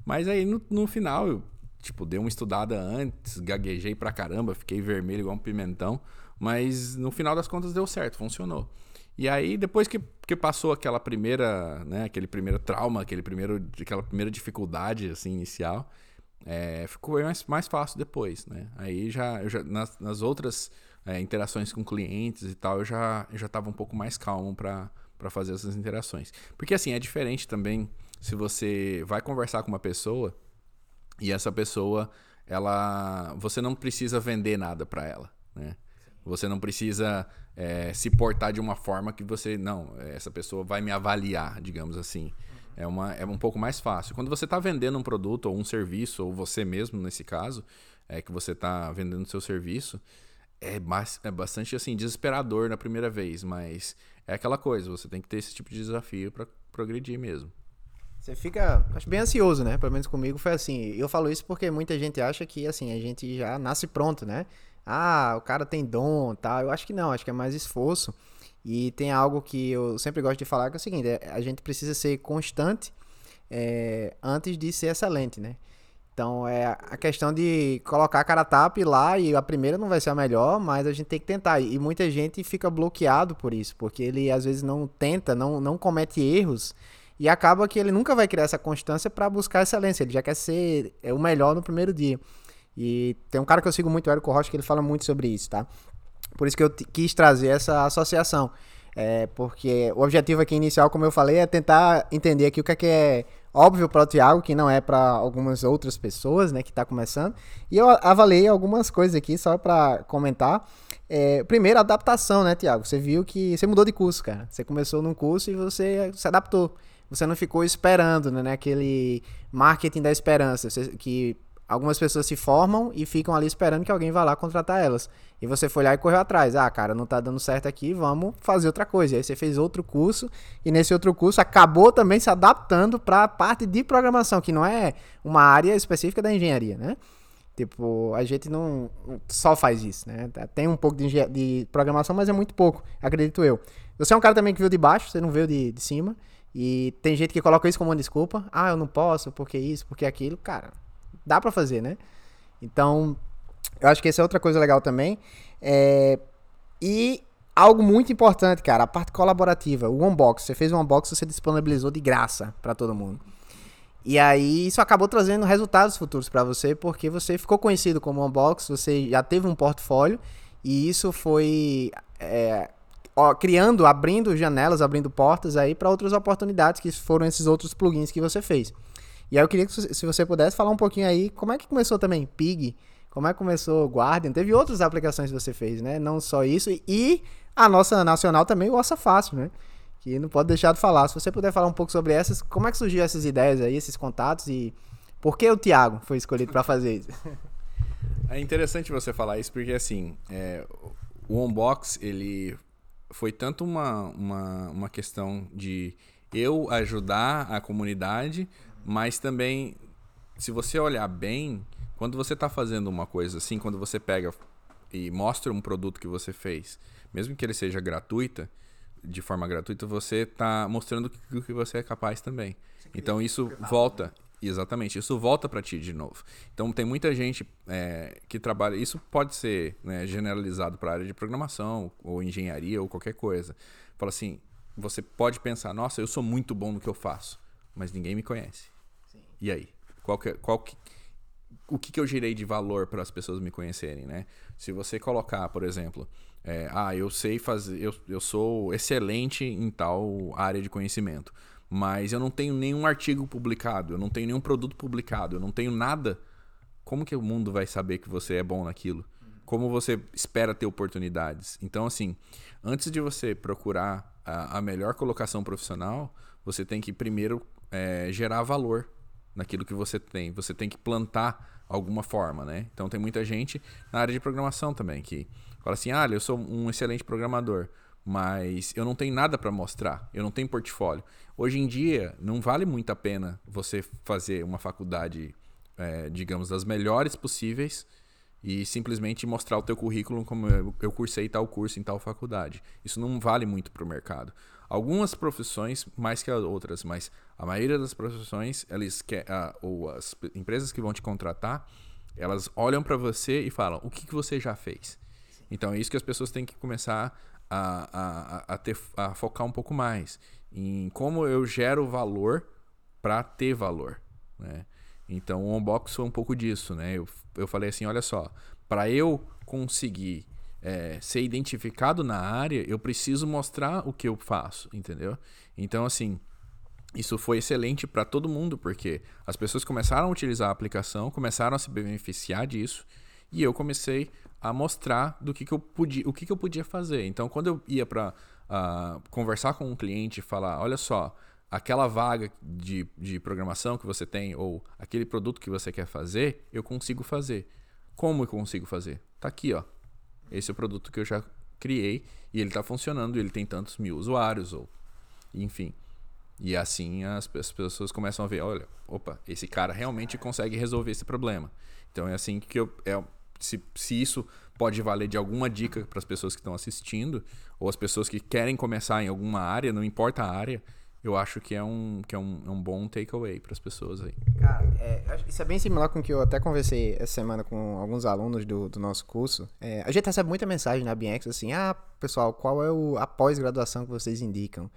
Mas aí no, no final eu, tipo, dei uma estudada antes, gaguejei pra caramba, fiquei vermelho igual um pimentão. Mas no final das contas deu certo, funcionou. E aí, depois que, que passou aquela primeira, né, aquele primeiro trauma, aquele primeiro, aquela primeira dificuldade, assim, inicial, é, ficou mais, mais fácil depois, né? Aí já, já nas, nas outras é, interações com clientes e tal, eu já eu já estava um pouco mais calmo para fazer essas interações. Porque assim, é diferente também se você vai conversar com uma pessoa e essa pessoa, ela você não precisa vender nada para ela, né? Você não precisa é, se portar de uma forma que você. Não, essa pessoa vai me avaliar, digamos assim. É, uma, é um pouco mais fácil. Quando você está vendendo um produto ou um serviço, ou você mesmo nesse caso, é que você está vendendo seu serviço, é, é bastante assim desesperador na primeira vez, mas é aquela coisa, você tem que ter esse tipo de desafio para progredir mesmo. Você fica, acho bem ansioso, né? Pelo menos comigo foi assim. Eu falo isso porque muita gente acha que assim, a gente já nasce pronto, né? ah, o cara tem dom, tá? Eu acho que não, acho que é mais esforço. E tem algo que eu sempre gosto de falar que é o seguinte: é, a gente precisa ser constante é, antes de ser excelente, né? Então é a questão de colocar a cara tapa e lá e a primeira não vai ser a melhor, mas a gente tem que tentar. E muita gente fica bloqueado por isso, porque ele às vezes não tenta, não, não comete erros e acaba que ele nunca vai criar essa constância para buscar excelência. Ele já quer ser é, o melhor no primeiro dia. E tem um cara que eu sigo muito, o Érico Rocha, que ele fala muito sobre isso, tá? Por isso que eu quis trazer essa associação. É, porque o objetivo aqui inicial, como eu falei, é tentar entender aqui o que é, que é óbvio para o Thiago, que não é para algumas outras pessoas, né, que está começando. E eu avaliei algumas coisas aqui só para comentar. É, primeiro, adaptação, né, Thiago? Você viu que você mudou de curso, cara. Você começou num curso e você se adaptou. Você não ficou esperando, né, aquele marketing da esperança, que algumas pessoas se formam e ficam ali esperando que alguém vá lá contratar elas. E você foi lá e correu atrás. Ah, cara, não tá dando certo aqui, vamos fazer outra coisa. E aí você fez outro curso e nesse outro curso acabou também se adaptando para a parte de programação, que não é uma área específica da engenharia, né? Tipo, a gente não só faz isso, né? Tem um pouco de, de programação, mas é muito pouco, acredito eu. Você é um cara também que veio de baixo, você não veio de, de cima. E tem gente que coloca isso como uma desculpa. Ah, eu não posso, porque isso, porque aquilo. Cara, dá para fazer, né? Então, eu acho que essa é outra coisa legal também. É... E algo muito importante, cara, a parte colaborativa, o unbox. Você fez um unbox, você disponibilizou de graça para todo mundo. E aí isso acabou trazendo resultados futuros para você, porque você ficou conhecido como unbox, você já teve um portfólio e isso foi é, ó, criando, abrindo janelas, abrindo portas aí para outras oportunidades que foram esses outros plugins que você fez. E aí eu queria que se você pudesse falar um pouquinho aí, como é que começou também Pig, como é que começou Guardian, teve outras aplicações que você fez, né? Não só isso, e a nossa nacional também, o Ossa Fácil, né? Que não pode deixar de falar. Se você puder falar um pouco sobre essas, como é que surgiu essas ideias aí, esses contatos e por que o Thiago foi escolhido para fazer isso? É interessante você falar isso porque assim, é, o Unbox ele foi tanto uma, uma, uma questão de eu ajudar a comunidade, mas também, se você olhar bem, quando você está fazendo uma coisa assim, quando você pega e mostra um produto que você fez, mesmo que ele seja gratuita, de forma gratuita, você está mostrando o que você é capaz também. Então isso volta, exatamente, isso volta para ti de novo. Então tem muita gente é, que trabalha, isso pode ser né, generalizado para a área de programação ou engenharia ou qualquer coisa. Fala assim, você pode pensar, nossa, eu sou muito bom no que eu faço, mas ninguém me conhece. E aí? Qual que, qual que, o que, que eu girei de valor para as pessoas me conhecerem, né? Se você colocar, por exemplo, é, ah, eu sei fazer, eu, eu sou excelente em tal área de conhecimento, mas eu não tenho nenhum artigo publicado, eu não tenho nenhum produto publicado, eu não tenho nada. Como que o mundo vai saber que você é bom naquilo? Como você espera ter oportunidades? Então, assim, antes de você procurar a, a melhor colocação profissional, você tem que primeiro é, gerar valor naquilo que você tem. Você tem que plantar alguma forma, né? Então tem muita gente na área de programação também que fala assim: "Ah, eu sou um excelente programador, mas eu não tenho nada para mostrar, eu não tenho portfólio". Hoje em dia não vale muito a pena você fazer uma faculdade, é, digamos, das melhores possíveis e simplesmente mostrar o teu currículo como eu cursei tal curso em tal faculdade. Isso não vale muito para o mercado. Algumas profissões mais que as outras, mas a maioria das profissões, eles quer, uh, ou as empresas que vão te contratar, elas olham para você e falam: o que, que você já fez? Então é isso que as pessoas têm que começar a, a, a, ter, a focar um pouco mais em como eu gero valor para ter valor. Né? Então o unbox foi um pouco disso. Né? Eu, eu falei assim: olha só, para eu conseguir é, ser identificado na área, eu preciso mostrar o que eu faço, entendeu? Então, assim, isso foi excelente para todo mundo, porque as pessoas começaram a utilizar a aplicação, começaram a se beneficiar disso, e eu comecei a mostrar do que, que eu podia, o que, que eu podia fazer. Então, quando eu ia para uh, ah, conversar com um cliente e falar, olha só, aquela vaga de, de programação que você tem ou aquele produto que você quer fazer, eu consigo fazer. Como eu consigo fazer? Tá aqui, ó. Esse é o produto que eu já criei e ele está funcionando, ele tem tantos mil usuários, ou enfim. E assim as, as pessoas começam a ver, olha, opa, esse cara realmente consegue resolver esse problema. Então é assim que eu. É, se, se isso pode valer de alguma dica para as pessoas que estão assistindo, ou as pessoas que querem começar em alguma área, não importa a área, eu acho que é um, que é um, é um bom takeaway para as pessoas aí. Cara, é, isso é bem similar com o que eu até conversei essa semana com alguns alunos do, do nosso curso. É, a gente recebe muita mensagem na BX assim: ah, pessoal, qual é o, a pós-graduação que vocês indicam?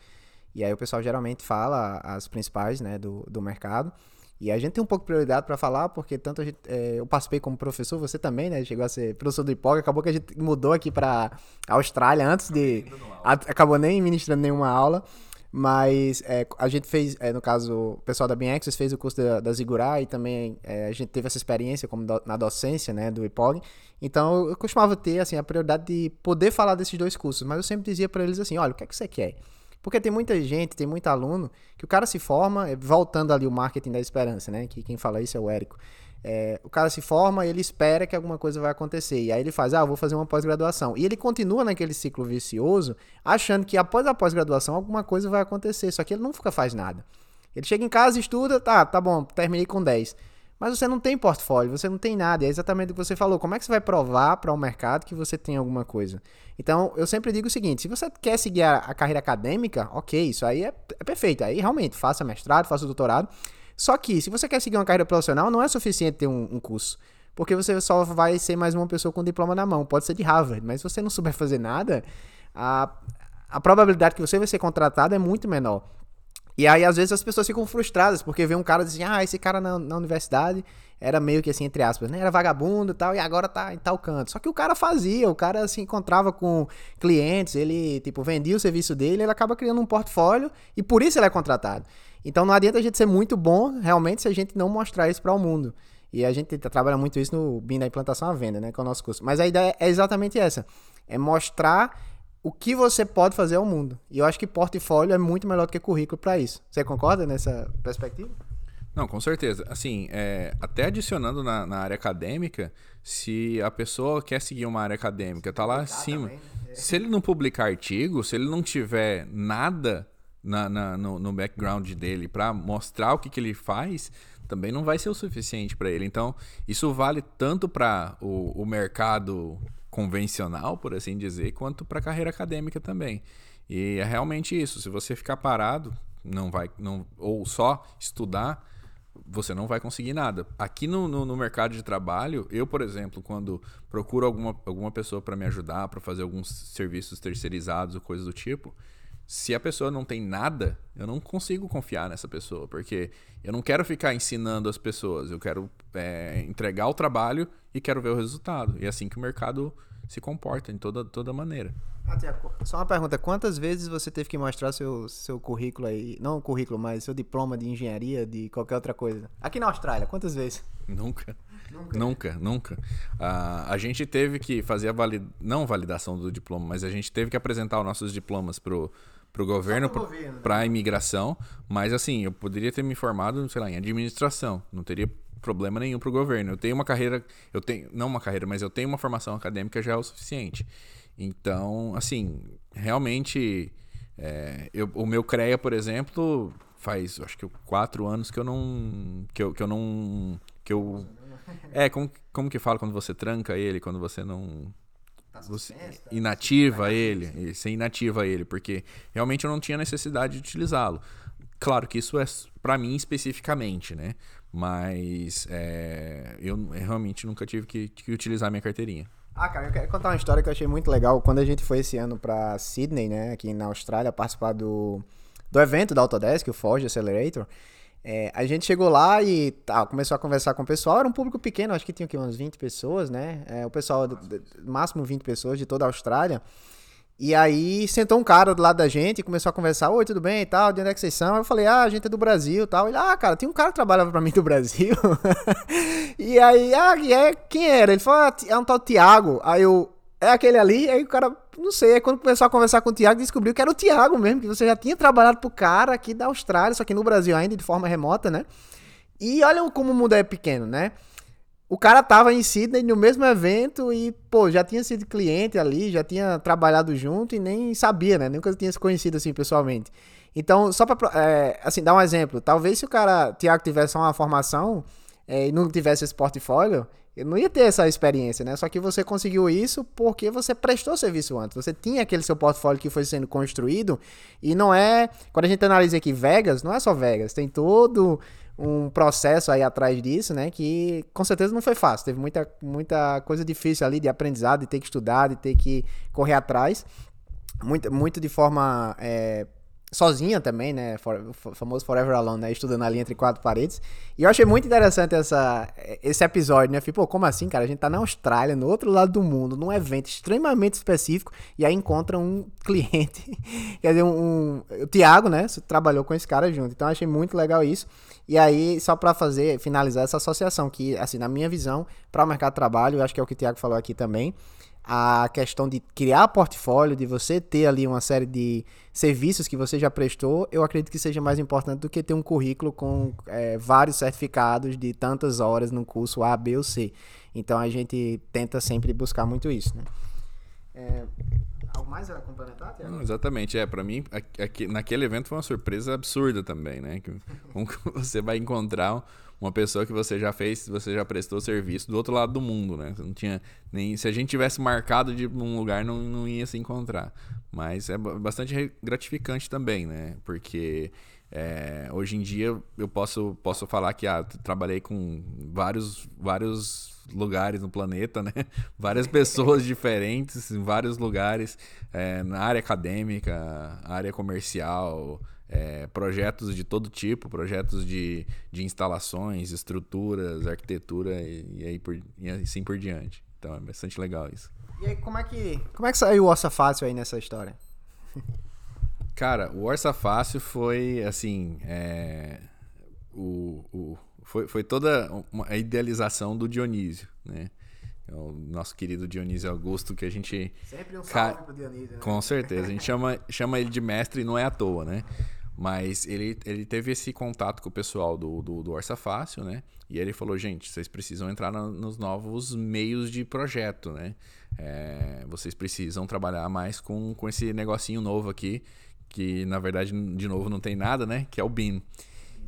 E aí o pessoal geralmente fala as principais né, do, do mercado. E a gente tem um pouco de prioridade para falar, porque tanto gente, é, eu participei como professor, você também, né? Chegou a ser professor do IPOG, acabou que a gente mudou aqui para Austrália antes de. Acabou nem ministrando nenhuma aula. Mas é, a gente fez, é, no caso, o pessoal da BeamAccess fez o curso da, da Zigurá e também é, a gente teve essa experiência como do, na docência, né, do IPOG. Então eu costumava ter, assim, a prioridade de poder falar desses dois cursos, mas eu sempre dizia para eles assim, olha, o que é que você quer? Porque tem muita gente, tem muito aluno, que o cara se forma, é, voltando ali o marketing da esperança, né, que quem fala isso é o Érico. É, o cara se forma e ele espera que alguma coisa vai acontecer. E aí ele faz, ah, vou fazer uma pós-graduação. E ele continua naquele ciclo vicioso, achando que após a pós-graduação alguma coisa vai acontecer. Só que ele nunca faz nada. Ele chega em casa, estuda, tá, tá bom, terminei com 10. Mas você não tem portfólio, você não tem nada. É exatamente o que você falou. Como é que você vai provar para o um mercado que você tem alguma coisa? Então, eu sempre digo o seguinte: se você quer seguir a, a carreira acadêmica, ok, isso aí é, é perfeito. Aí realmente, faça mestrado, faça doutorado. Só que, se você quer seguir uma carreira profissional, não é suficiente ter um, um curso. Porque você só vai ser mais uma pessoa com diploma na mão. Pode ser de Harvard, mas se você não souber fazer nada, a, a probabilidade que você vai ser contratado é muito menor. E aí, às vezes, as pessoas ficam frustradas, porque vê um cara assim, ah, esse cara na, na universidade era meio que assim, entre aspas, né? Era vagabundo e tal, e agora tá em tal canto. Só que o cara fazia, o cara se encontrava com clientes, ele, tipo, vendia o serviço dele, ele acaba criando um portfólio e por isso ele é contratado. Então não adianta a gente ser muito bom, realmente, se a gente não mostrar isso para o mundo. E a gente trabalha muito isso no BIM da implantação à venda, né? Que é o nosso curso. Mas a ideia é exatamente essa: é mostrar o que você pode fazer ao mundo. E eu acho que portfólio é muito melhor do que currículo para isso. Você concorda nessa perspectiva? Não, com certeza. Assim, é, até adicionando na, na, área acadêmica, se a pessoa quer seguir uma área acadêmica, tá lá acima. Também, né? Se ele não publicar artigo, se ele não tiver nada na, na, no, no, background dele para mostrar o que, que ele faz, também não vai ser o suficiente para ele. Então, isso vale tanto para o, o mercado convencional, por assim dizer, quanto para a carreira acadêmica também. E é realmente isso. Se você ficar parado, não vai, não, ou só estudar, você não vai conseguir nada. Aqui no, no, no mercado de trabalho, eu, por exemplo, quando procuro alguma, alguma pessoa para me ajudar, para fazer alguns serviços terceirizados ou coisas do tipo, se a pessoa não tem nada, eu não consigo confiar nessa pessoa, porque eu não quero ficar ensinando as pessoas, eu quero é, entregar o trabalho e quero ver o resultado. E é assim que o mercado se comporta, em toda, toda maneira. Só uma pergunta: quantas vezes você teve que mostrar seu, seu currículo aí? Não o currículo, mas seu diploma de engenharia, de qualquer outra coisa? Aqui na Austrália, quantas vezes? Nunca. Nunca, nunca. nunca. Uh, a gente teve que fazer a valid... não validação do diploma, mas a gente teve que apresentar os nossos diplomas pro para o governo, para a imigração, mas assim, eu poderia ter me formado, sei lá, em administração, não teria problema nenhum para o governo. Eu tenho uma carreira, eu tenho, não uma carreira, mas eu tenho uma formação acadêmica já é o suficiente. Então, assim, realmente, é, eu, o meu CREA, por exemplo, faz, acho que quatro anos que eu não, que eu, que eu não, que eu, é, como, como que fala quando você tranca ele, quando você não Tá você inativa ele, você inativa ele, porque realmente eu não tinha necessidade de utilizá-lo. Claro que isso é para mim especificamente, né? Mas é, eu realmente nunca tive que, que, utilizar minha carteirinha. Ah, cara, eu quero contar uma história que eu achei muito legal. Quando a gente foi esse ano para Sydney, né, aqui na Austrália, participar do, do evento da Autodesk, o Forge Accelerator, é, a gente chegou lá e tá, começou a conversar com o pessoal. Era um público pequeno, acho que tinha aqui umas 20 pessoas, né? É, o pessoal, máximo 20 pessoas de toda a Austrália. E aí sentou um cara do lado da gente e começou a conversar, oi, tudo bem e tal, de onde é que vocês são? Eu falei, ah, a gente é do Brasil e tal. Ele, ah, cara, tem um cara que trabalhava pra mim do Brasil. e aí, ah, é, quem era? Ele falou, ah, é um tal Tiago. Aí eu, é aquele ali, aí o cara, não sei, aí quando começou a conversar com o Thiago, descobriu que era o Thiago mesmo, que você já tinha trabalhado pro cara aqui da Austrália, só que no Brasil ainda, de forma remota, né? E olha como o mundo é pequeno, né? O cara tava em Sydney no mesmo evento e, pô, já tinha sido cliente ali, já tinha trabalhado junto e nem sabia, né? Nunca tinha se conhecido assim pessoalmente. Então, só pra, é, assim, dar um exemplo, talvez se o cara, Thiago, tivesse uma formação é, e não tivesse esse portfólio, não ia ter essa experiência, né? Só que você conseguiu isso porque você prestou serviço antes. Você tinha aquele seu portfólio que foi sendo construído e não é. Quando a gente analisa aqui Vegas, não é só Vegas, tem todo um processo aí atrás disso, né? Que com certeza não foi fácil. Teve muita, muita coisa difícil ali de aprendizado, de ter que estudar, de ter que correr atrás. Muito, muito de forma é, sozinha também, né? o famoso Forever Alone, né? Estudando ali entre quatro paredes. E eu achei muito interessante essa, esse episódio, né? Eu falei, pô, como assim, cara? A gente tá na Austrália, no outro lado do mundo, num evento extremamente específico, e aí encontra um cliente, quer dizer, um, um, o Thiago, né? Trabalhou com esse cara junto. Então achei muito legal isso. E aí, só para fazer, finalizar essa associação, que, assim, na minha visão, para o mercado de trabalho, eu acho que é o que o Thiago falou aqui também, a questão de criar portfólio, de você ter ali uma série de serviços que você já prestou, eu acredito que seja mais importante do que ter um currículo com é, vários certificados de tantas horas no curso A, B ou C. Então a gente tenta sempre buscar muito isso. Né? É, algo mais a complementar, Tiago? Não, exatamente, é. Para mim, aqui, naquele evento foi uma surpresa absurda também, né? Como que você vai encontrar uma pessoa que você já fez, você já prestou serviço do outro lado do mundo, né? Você não tinha nem se a gente tivesse marcado de um lugar não, não ia se encontrar. Mas é bastante gratificante também, né? Porque é, hoje em dia eu posso, posso falar que ah, trabalhei com vários, vários lugares no planeta, né? Várias pessoas diferentes em vários lugares, é, na área acadêmica, área comercial, é, projetos de todo tipo, projetos de, de instalações, estruturas, arquitetura e, e, aí por, e assim por diante. Então é bastante legal isso. E aí, como é que, como é que saiu o Orça Fácil aí nessa história? Cara, o Orça Fácil foi, assim, é, o, o, foi, foi toda a idealização do Dionísio, né? É o nosso querido Dionísio Augusto, que a gente... Sempre um salve ca... pro Dionísio, né? Com certeza. A gente chama, chama ele de mestre e não é à toa, né? Mas ele, ele teve esse contato com o pessoal do, do, do Orça Fácil, né? E ele falou, gente, vocês precisam entrar no, nos novos meios de projeto, né? É, vocês precisam trabalhar mais com, com esse negocinho novo aqui, que na verdade, de novo, não tem nada, né? Que é o BIM.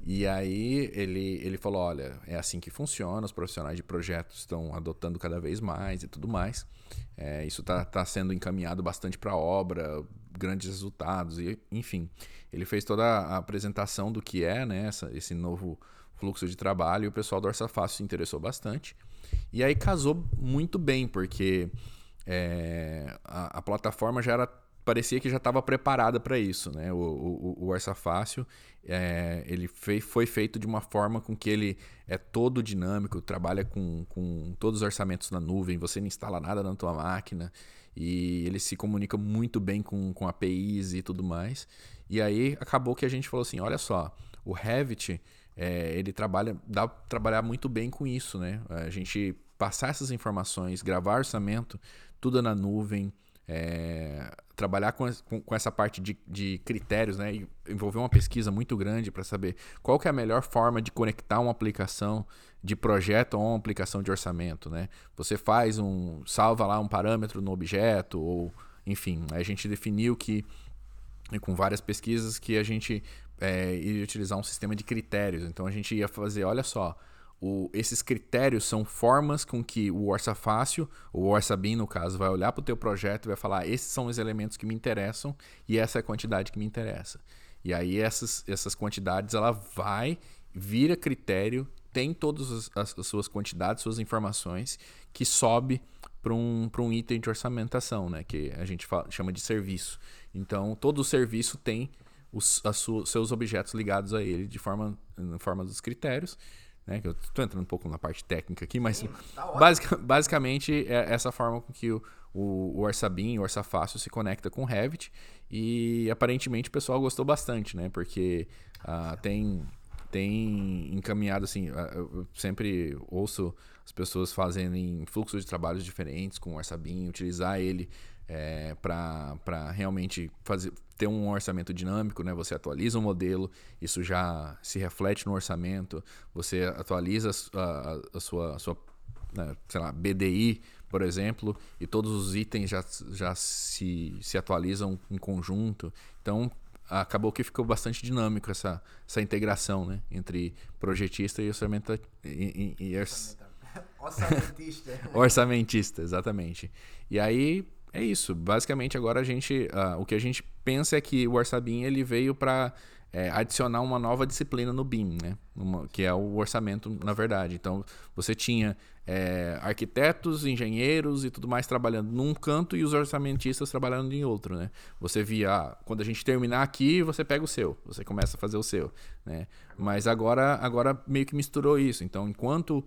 E aí ele, ele falou, olha, é assim que funciona, os profissionais de projetos estão adotando cada vez mais e tudo mais. É, isso está tá sendo encaminhado bastante para a obra, grandes resultados, e, enfim. Ele fez toda a apresentação do que é né, essa, esse novo fluxo de trabalho e o pessoal do Orça Fácil se interessou bastante. E aí casou muito bem, porque é, a, a, plataforma já era parecia que já estava preparada para isso, né? O, o, o Fácil é, ele fei, foi feito de uma forma com que ele é todo dinâmico, trabalha com, com todos os orçamentos na nuvem, você não instala nada na tua máquina e ele se comunica muito bem com, com APIs e tudo mais. E aí acabou que a gente falou assim, olha só, o Revit, é, ele trabalha, dá para trabalhar muito bem com isso, né? A gente passar essas informações, gravar orçamento, tudo na nuvem, é, trabalhar com, com, com, essa parte de, de critérios, né? Envolver uma pesquisa muito grande para saber qual que é a melhor forma de conectar uma aplicação de projeto a uma aplicação de orçamento, né? Você faz um salva lá um parâmetro no objeto ou enfim, a gente definiu que com várias pesquisas que a gente é, ia utilizar um sistema de critérios. Então a gente ia fazer, olha só, o, esses critérios são formas com que o Orça Fácil, o Orça BIM no caso, vai olhar para o teu projeto e vai falar, esses são os elementos que me interessam e essa é a quantidade que me interessa. E aí essas, essas quantidades ela vai, vira critério, tem todas as, as suas quantidades, suas informações, que sobe para um, um item de orçamentação, né? que a gente fala, chama de serviço. Então, todo o serviço tem os su, seus objetos ligados a ele de forma, na forma dos critérios. Né? Eu estou entrando um pouco na parte técnica aqui, mas Sim, tá basic, basicamente é essa forma com que o, o, o Orsabin, o Orsafácil se conecta com o Revit. E aparentemente o pessoal gostou bastante, né? Porque uh, tem, tem encaminhado assim. Eu sempre ouço as pessoas fazendo fluxos de trabalhos diferentes com o Orsabin, utilizar ele é, para realmente fazer, ter um orçamento dinâmico, né? Você atualiza o modelo, isso já se reflete no orçamento, você atualiza a, a sua, a sua né, sei lá, BDI, por exemplo, e todos os itens já, já se, se atualizam em conjunto. Então, acabou que ficou bastante dinâmico essa, essa integração né, entre projetista e orçamento. E, e, e Orçamentista. Orçamentista, exatamente. E aí é isso. Basicamente, agora a gente. Uh, o que a gente pensa é que o Orsabim ele veio para é, adicionar uma nova disciplina no BIM, né? Uma, que é o orçamento, na verdade. Então, você tinha é, arquitetos, engenheiros e tudo mais trabalhando num canto e os orçamentistas trabalhando em outro, né? Você via, ah, quando a gente terminar aqui, você pega o seu, você começa a fazer o seu, né? Mas agora, agora meio que misturou isso. Então, enquanto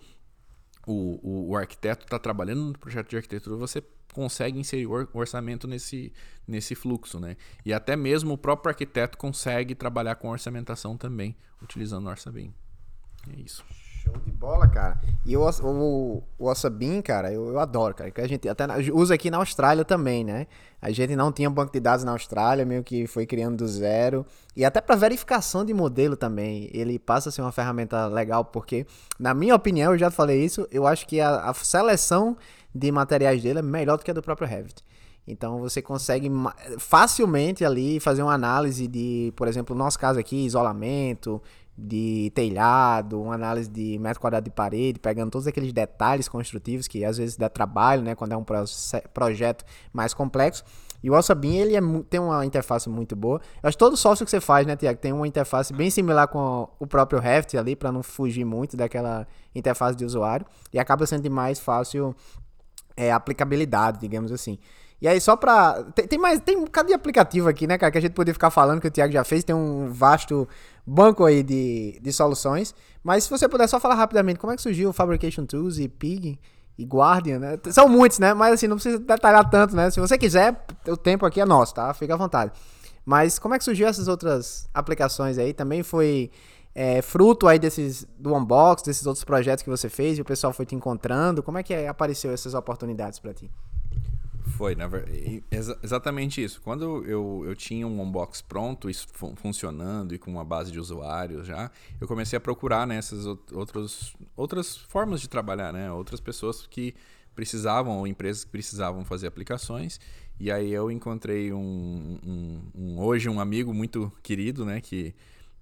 o, o, o arquiteto está trabalhando no projeto de arquitetura, você consegue inserir o orçamento nesse, nesse fluxo, né? E até mesmo o próprio arquiteto consegue trabalhar com orçamentação também, utilizando o Orçabim. É isso. Show de bola, cara. E o, o, o Wasabi, cara, eu, eu adoro, cara. Que a gente até usa aqui na Austrália também, né? A gente não tinha banco de dados na Austrália, meio que foi criando do zero. E até para verificação de modelo também, ele passa a ser uma ferramenta legal, porque, na minha opinião, eu já falei isso, eu acho que a, a seleção de materiais dele é melhor do que a do próprio Revit. Então você consegue facilmente ali fazer uma análise de, por exemplo, no nosso caso aqui, isolamento, de telhado, uma análise de metro quadrado de parede, pegando todos aqueles detalhes construtivos que às vezes dá trabalho, né, quando é um projeto mais complexo. E o Alsabin, ele é, tem uma interface muito boa. Eu acho que todo software que você faz, né, Tiago, tem uma interface bem similar com o próprio Revit ali, para não fugir muito daquela interface de usuário. E acaba sendo mais fácil é, aplicabilidade, digamos assim. E aí, só pra. Tem, tem, mais. Tem um bocado de aplicativo aqui, né, cara? Que a gente poderia ficar falando que o Thiago já fez. Tem um vasto banco aí de, de soluções. Mas se você puder só falar rapidamente como é que surgiu o Fabrication Tools e Pig e Guardian, né? São muitos, né? Mas assim, não precisa detalhar tanto, né? Se você quiser, o tempo aqui é nosso, tá? Fica à vontade. Mas como é que surgiu essas outras aplicações aí? Também foi é, fruto aí desses do unbox, desses outros projetos que você fez e o pessoal foi te encontrando? Como é que apareceu essas oportunidades para ti? Foi, na verdade, exatamente isso. Quando eu, eu tinha um unbox pronto, isso funcionando e com uma base de usuários já, eu comecei a procurar nessas né, outros, outras formas de trabalhar, né? Outras pessoas que precisavam, ou empresas que precisavam fazer aplicações. E aí eu encontrei um, um, um hoje um amigo muito querido, né? Que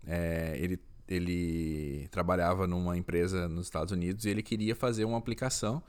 é, ele, ele trabalhava numa empresa nos Estados Unidos e ele queria fazer uma aplicação,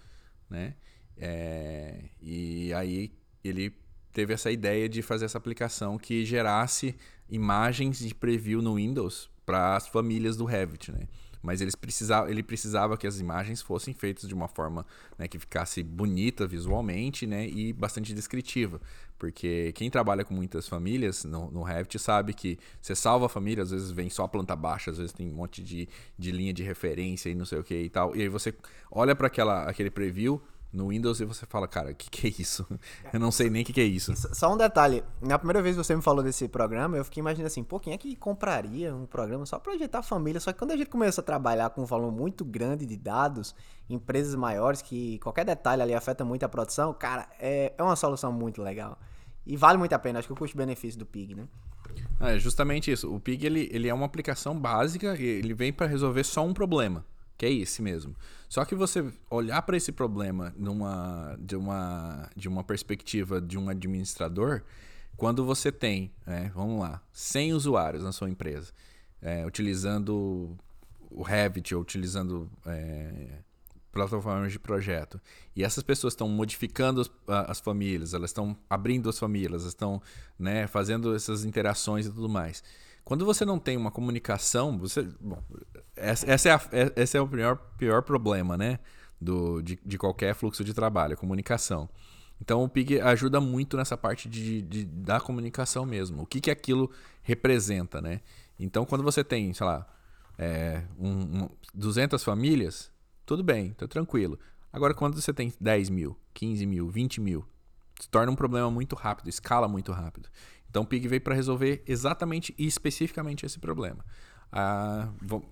né? É, e aí ele teve essa ideia de fazer essa aplicação que gerasse imagens de preview no Windows para as famílias do Revit, né? Mas eles precisava, ele precisava que as imagens fossem feitas de uma forma né, que ficasse bonita visualmente né, e bastante descritiva. Porque quem trabalha com muitas famílias no, no Revit sabe que você salva a família, às vezes vem só a planta baixa, às vezes tem um monte de, de linha de referência e não sei o que e tal. E aí você olha para aquele preview, no Windows e você fala, cara, o que, que é isso? Eu não sei nem o que, que é isso. Só um detalhe, na primeira vez que você me falou desse programa, eu fiquei imaginando assim, pô, quem é que compraria um programa só para ajeitar a família? Só que quando a gente começa a trabalhar com um volume muito grande de dados, empresas maiores, que qualquer detalhe ali afeta muito a produção, cara, é, é uma solução muito legal. E vale muito a pena, acho que o custo-benefício do Pig, né? É justamente isso. O Pig ele, ele é uma aplicação básica, ele vem para resolver só um problema que é esse mesmo. Só que você olhar para esse problema numa, de, uma, de uma perspectiva de um administrador, quando você tem, é, vamos lá, 100 usuários na sua empresa, é, utilizando o Revit ou utilizando é, plataformas de projeto, e essas pessoas estão modificando as, as, famílias, elas estão abrindo as famílias, elas estão né, fazendo essas interações e tudo mais. Quando você não tem uma comunicação, você. Bom, essa, essa é, a, é, esse é o pior, pior problema, né? Do, de, de qualquer fluxo de trabalho, comunicação. Então o PIG ajuda muito nessa parte de, de, da comunicação mesmo. O que, que aquilo representa, né? Então quando você tem, sei lá, é, um, um, 200 famílias, tudo bem, tá tranquilo. Agora quando você tem 10 mil, 15 mil, 20 mil, se torna um problema muito rápido, escala muito rápido. Então o Pig veio para resolver exatamente e especificamente esse problema. Ah,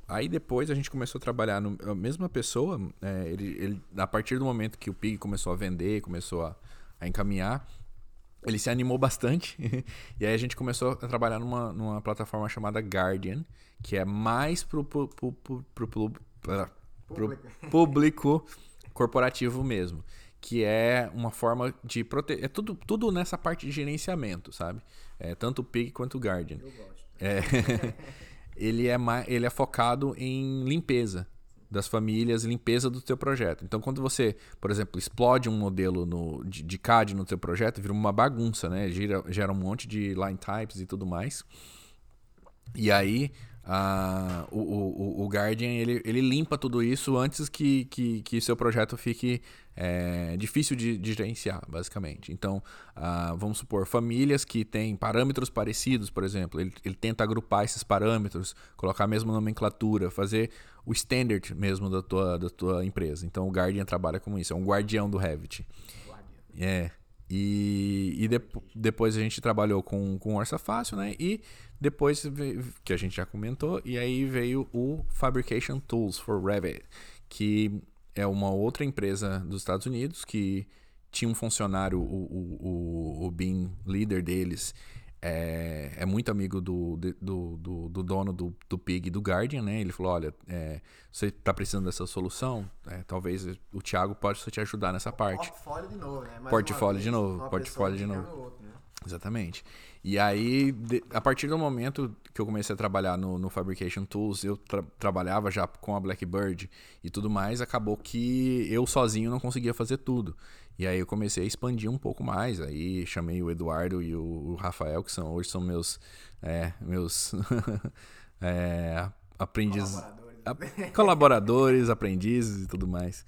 aí depois a gente começou a trabalhar no, a mesma pessoa. É, ele, ele, a partir do momento que o Pig começou a vender, começou a, a encaminhar, ele se animou bastante. e aí a gente começou a trabalhar numa, numa plataforma chamada Guardian, que é mais pro, pro, pro, pro, pro, pro público corporativo mesmo que é uma forma de proteger. É tudo, tudo nessa parte de gerenciamento, sabe? É, tanto o Pig quanto o Guardian. Eu gosto. É, ele, é ele é focado em limpeza das famílias, limpeza do teu projeto. Então, quando você, por exemplo, explode um modelo no, de, de CAD no teu projeto, vira uma bagunça, né? Gera, gera um monte de line types e tudo mais. E aí, Uh, o, o, o Guardian ele, ele limpa tudo isso antes que, que, que seu projeto fique é, difícil de, de, gerenciar, basicamente. Então, uh, vamos supor, famílias que têm parâmetros parecidos, por exemplo, ele, ele tenta agrupar esses parâmetros, colocar a mesma nomenclatura, fazer o standard mesmo da tua, da tua empresa. Então, o Guardian trabalha com isso, é um guardião do Revit. É. E, e de, depois a gente trabalhou com, com Orça Fácil, né? E depois, que a gente já comentou, e aí veio o Fabrication Tools for Revit, que é uma outra empresa dos Estados Unidos que tinha um funcionário, o, o, o, o BIM líder deles, é, é muito amigo do, do, do, do, dono do, do Pig do Guardian, né? Ele falou, olha, é, você está precisando dessa solução, é, talvez o Thiago possa te ajudar nessa parte. Portfólio de novo, né? Mais portfólio de novo, portfólio de novo. Outro, né? Exatamente. E aí, de, a partir do momento que eu comecei a trabalhar no, no Fabrication Tools, eu tra trabalhava já com a Blackbird e tudo mais, acabou que eu sozinho não conseguia fazer tudo. E aí eu comecei a expandir um pouco mais. Aí chamei o Eduardo e o, Rafael, que são hoje são meus é, meus é, colaboradores, aprendizes e tudo mais.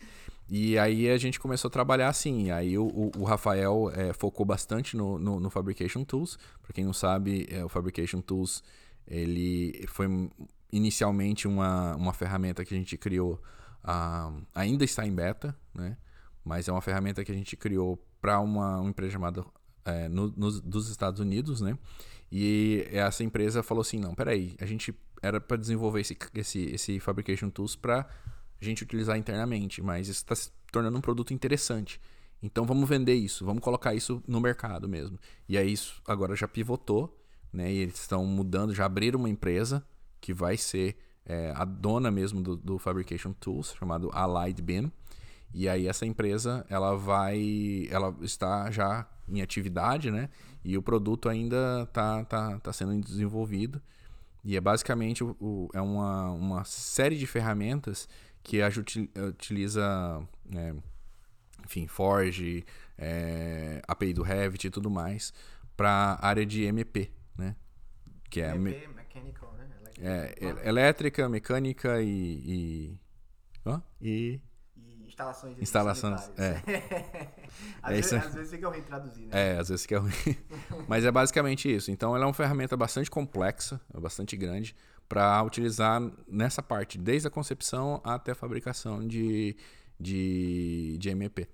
E aí a gente começou a trabalhar assim. Aí o, o, Rafael é, focou bastante no, no, no, Fabrication Tools. Para quem não sabe, é, o Fabrication Tools ele foi inicialmente uma, uma ferramenta que a gente criou, uh, ainda está em beta, né? mas é uma ferramenta que a gente criou para uma, uma, empresa chamada é, no, nos, dos Estados Unidos, né? E essa empresa falou assim, não, peraí, a gente era para desenvolver esse, esse, esse Fabrication Tools para a gente utilizar internamente, mas isso está se tornando um produto interessante. Então vamos vender isso, vamos colocar isso no mercado mesmo. E aí isso agora já pivotou, né? E eles estão mudando, já abriram uma empresa que vai ser é, a dona mesmo do, do Fabrication Tools, chamado Allied BIM. E aí essa empresa, ela vai, ela está já em atividade, né? E o produto ainda está tá, tá sendo desenvolvido. E é basicamente o, é uma, uma série de ferramentas que a gente utiliza, é, enfim, Forge, é, API do Revit e tudo mais, para a área de MP, né? Que é MP, mechanical, né? É, elétrica, mecânica e... e, oh, e instalações Instalações, é. às, é vezes, às vezes fica ruim traduzir, né? É, às vezes fica ruim. Mas é basicamente isso. Então, ela é uma ferramenta bastante complexa, bastante grande, para utilizar nessa parte, desde a concepção até a fabricação de, de, de MP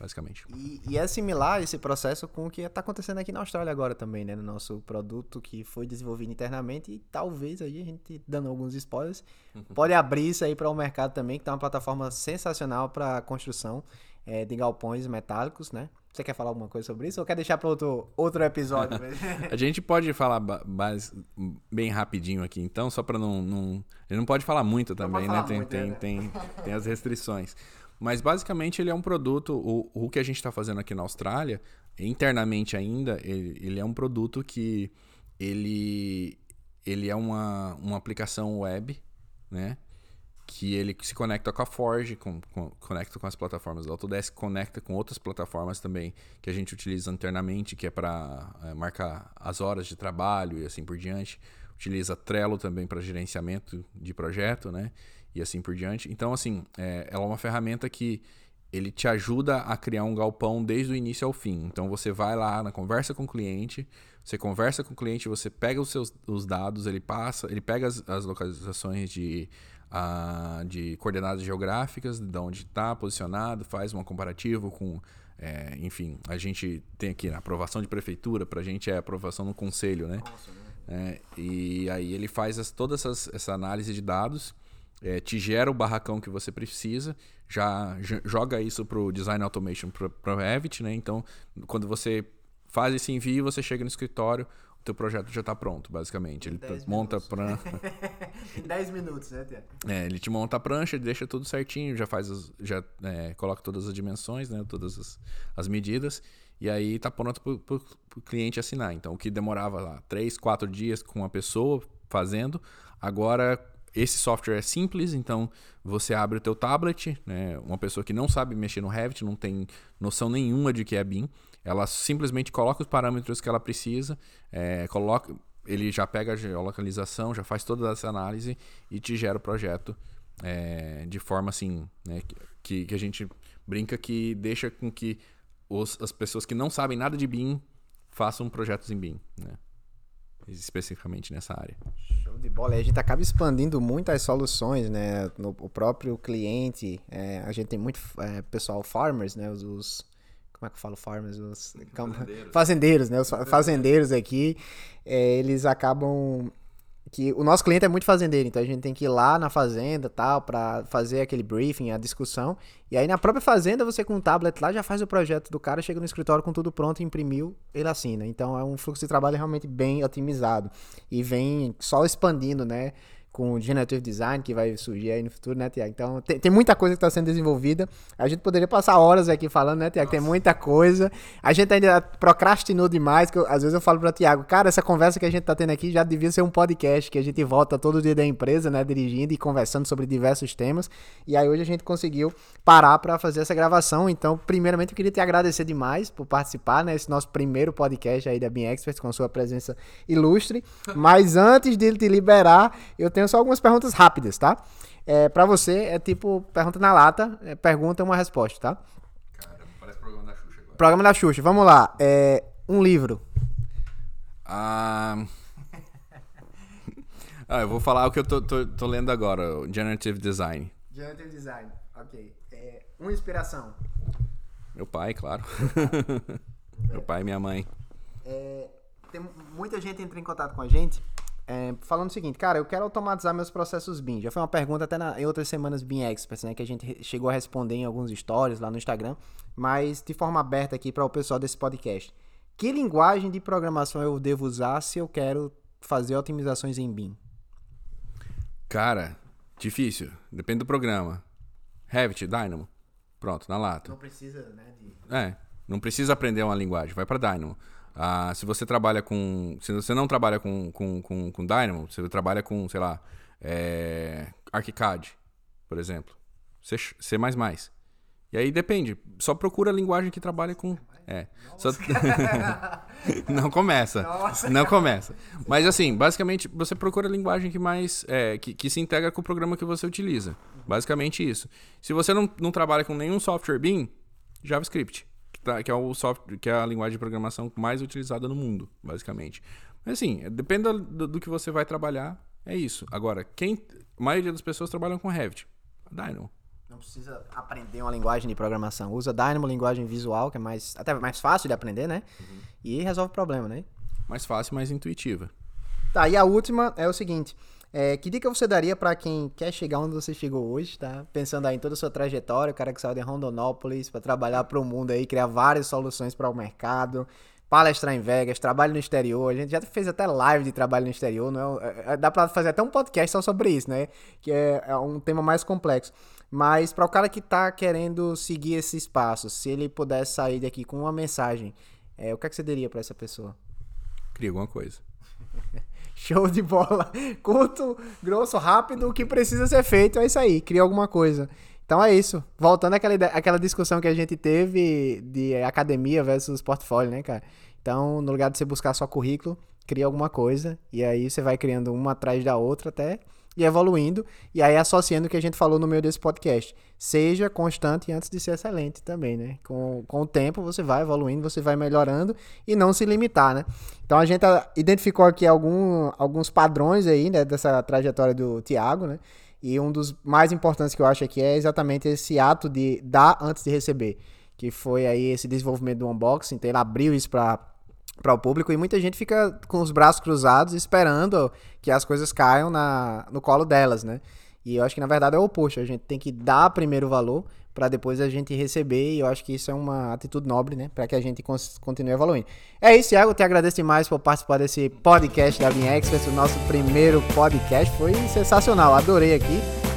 basicamente. E, e, é similar esse processo com o que está acontecendo aqui na Austrália agora também, né? No nosso produto que foi desenvolvido internamente e talvez aí a gente, dando alguns spoilers, pode abrir isso aí para o mercado também, que está uma plataforma sensacional para construção é, de galpões metálicos, né? Você quer falar alguma coisa sobre isso ou quer deixar para outro, outro episódio? a gente pode falar bem rapidinho aqui, então, só para não, não. A gente não pode falar muito também, né? Tem, muito, tem, né? tem, tem as restrições. Mas basicamente ele é um produto, o, o que a gente está fazendo aqui na Austrália, internamente ainda, ele, ele, é um produto que ele, ele é uma, uma aplicação web, né? Que ele se conecta com a Forge, com, com, conecta com as plataformas da Autodesk, conecta com outras plataformas também que a gente utiliza internamente, que é para é, marcar as horas de trabalho e assim por diante. Utiliza Trello também para gerenciamento de projeto, né? E assim por diante. Então, assim, é, ela é uma ferramenta que ele te ajuda a criar um galpão desde o início ao fim. Então, você vai lá na conversa com o cliente, você conversa com o cliente, você pega os seus os dados, ele passa, ele pega as, as localizações de, uh, de coordenadas geográficas, de onde está posicionado, faz um comparativo com é, enfim, a gente tem aqui a aprovação de prefeitura, para a gente é aprovação no conselho, né? Nossa, né? É, e aí ele faz as, toda essas, essa análise de dados é, te gera o barracão que você precisa, já joga isso para o Design Automation, para Revit, né? Então, quando você faz esse envio, você chega no escritório, o teu projeto já está pronto, basicamente. Ele monta a prancha. em 10 minutos, né? É, ele te monta a prancha, deixa tudo certinho, já faz as, já é, coloca todas as dimensões, né? Todas as, as medidas. E aí está pronto para o cliente assinar. Então, o que demorava lá 3, 4 dias com uma pessoa fazendo, agora esse software é simples, então você abre o teu tablet, né? uma pessoa que não sabe mexer no Revit, não tem noção nenhuma de que é BIM, ela simplesmente coloca os parâmetros que ela precisa, é, coloca, ele já pega a geolocalização, já faz toda essa análise e te gera o projeto é, de forma assim, né? que, que a gente brinca que deixa com que os, as pessoas que não sabem nada de BIM façam projetos em BIM. Né? Especificamente nessa área. Show de bola. E a gente acaba expandindo muito as soluções, né? No, o próprio cliente, é, a gente tem muito é, pessoal farmers, né? Os, os, como é que eu falo farmers? Os Fazendeiros. fazendeiros, né? Os fa- fazendeiros aqui, é, eles acabam que o nosso cliente é muito fazendeiro, então a gente tem que ir lá na fazenda tal para fazer aquele briefing, a discussão. E aí na própria fazenda você com um tablet lá já faz o projeto do cara, chega no escritório com tudo pronto, imprimiu, ele assina. Então é um fluxo de trabalho realmente bem otimizado e vem só expandindo, né? Com o Generative Design que vai surgir aí no futuro, né, Tiago? Então tem, tem muita coisa que está sendo desenvolvida. A gente poderia passar horas aqui falando, né, Tiago? Tem muita coisa. A gente ainda procrastinou demais, que eu- às vezes eu falo para Tiago, cara, essa conversa que a gente tá tendo aqui já devia ser um podcast, que a gente volta todo dia da empresa, né, dirigindo e conversando sobre diversos temas. E aí hoje a gente conseguiu parar para fazer essa gravação. Então, primeiramente eu queria te agradecer demais por participar, né, esse nosso primeiro podcast aí da Bean Experts com sua presença ilustre. Mas antes de te liberar, eu tenho só algumas perguntas rápidas, tá? É, para você é tipo pergunta na lata, é pergunta uma resposta, tá? Cara, parece programa da Xuxa agora. Programa da Xuxa, vamos lá. É, um livro. Ah, ah, eu vou falar o que eu tô, tô, tô lendo agora, Generative Design. Generative Design, ok. É, uma inspiração. Meu pai, claro. Meu pai e minha mãe. É, tem muita gente entra em contato com a gente é, falando o seguinte, cara, eu quero automatizar meus processos BIM. Já foi uma pergunta até na- em outras semanas BIM Experts, né, que a gente chegou a responder em alguns stories lá no Instagram, mas de forma aberta aqui para o pessoal desse podcast. Que linguagem de programação eu devo usar se eu quero fazer otimizações em BIM? Cara, difícil. Depende do programa. Revit, Dynamo. Pronto, na lata. Não precisa, né, de... É, não precisa aprender uma linguagem, vai para Dynamo. Ah, se você trabalha com. Se você não trabalha com, com, com, com Dynamo, você trabalha com, sei lá, é, ArchiCAD, por exemplo. C, C. E aí depende. Só procura a linguagem que trabalha com. É. Só- não começa. Não começa. Mas assim, basicamente, você procura a linguagem que mais. é, que, que se integra com o programa que você utiliza. Basicamente isso. Se você não, não trabalha com nenhum software BIM, JavaScript. Que, tá- que é o software, que é a linguagem de programação mais utilizada no mundo, basicamente. Mas assim, depende do, do que você vai trabalhar, é isso. Agora, quem. A maioria das pessoas trabalham com Revit. Dynamo. Não precisa aprender uma linguagem de programação. Usa Dynamo, linguagem visual, que é mais até mais fácil de aprender, né? E resolve o problema, né? Mais fácil, mais intuitiva. Tá, e a última é o seguinte. É, que dica você daria pra quem quer chegar onde você chegou hoje, tá? Pensando aí em toda a sua trajetória, o cara que saiu de Rondonópolis pra trabalhar pro mundo aí, criar várias soluções para o mercado, palestrar em Vegas, trabalho no exterior. A gente já fez até live de trabalho no exterior, não é? É, Dá pra fazer até um podcast só sobre isso, né? Que é, é um tema mais complexo. Mas para o cara que tá querendo seguir esses passos, se ele pudesse sair daqui com uma mensagem, é, o que, é que você diria pra essa pessoa? Cria alguma coisa. Show de bola. Curto, grosso, rápido, o que precisa ser feito é isso aí, cria alguma coisa. Então é isso. Voltando àquela, ide- àquela discussão que a gente teve de academia versus portfólio, né, cara? Então, no lugar de você buscar só currículo, cria alguma coisa. E aí você vai criando uma atrás da outra até e evoluindo. E aí associando o que a gente falou no meio desse podcast. Seja constante antes de ser excelente também, né? Com, com o tempo você vai evoluindo, você vai melhorando e não se limitar, né? Então a gente ah, identificou aqui algum, alguns padrões aí, né? Dessa trajetória do Tiago, né? E um dos mais importantes que eu acho aqui é exatamente esse ato de dar antes de receber. Que foi aí esse desenvolvimento do unboxing. Então ele abriu isso para para o público e muita gente fica com os braços cruzados esperando que as coisas caiam na, no colo delas, né? E eu acho que na verdade é o oposto, a gente tem que dar primeiro valor para depois a gente receber e eu acho que isso é uma atitude nobre, né? Para que a gente continue evoluindo. É isso, Thiago, te agradeço demais por participar desse podcast da Bean Experts, o nosso primeiro podcast, foi sensacional, adorei aqui.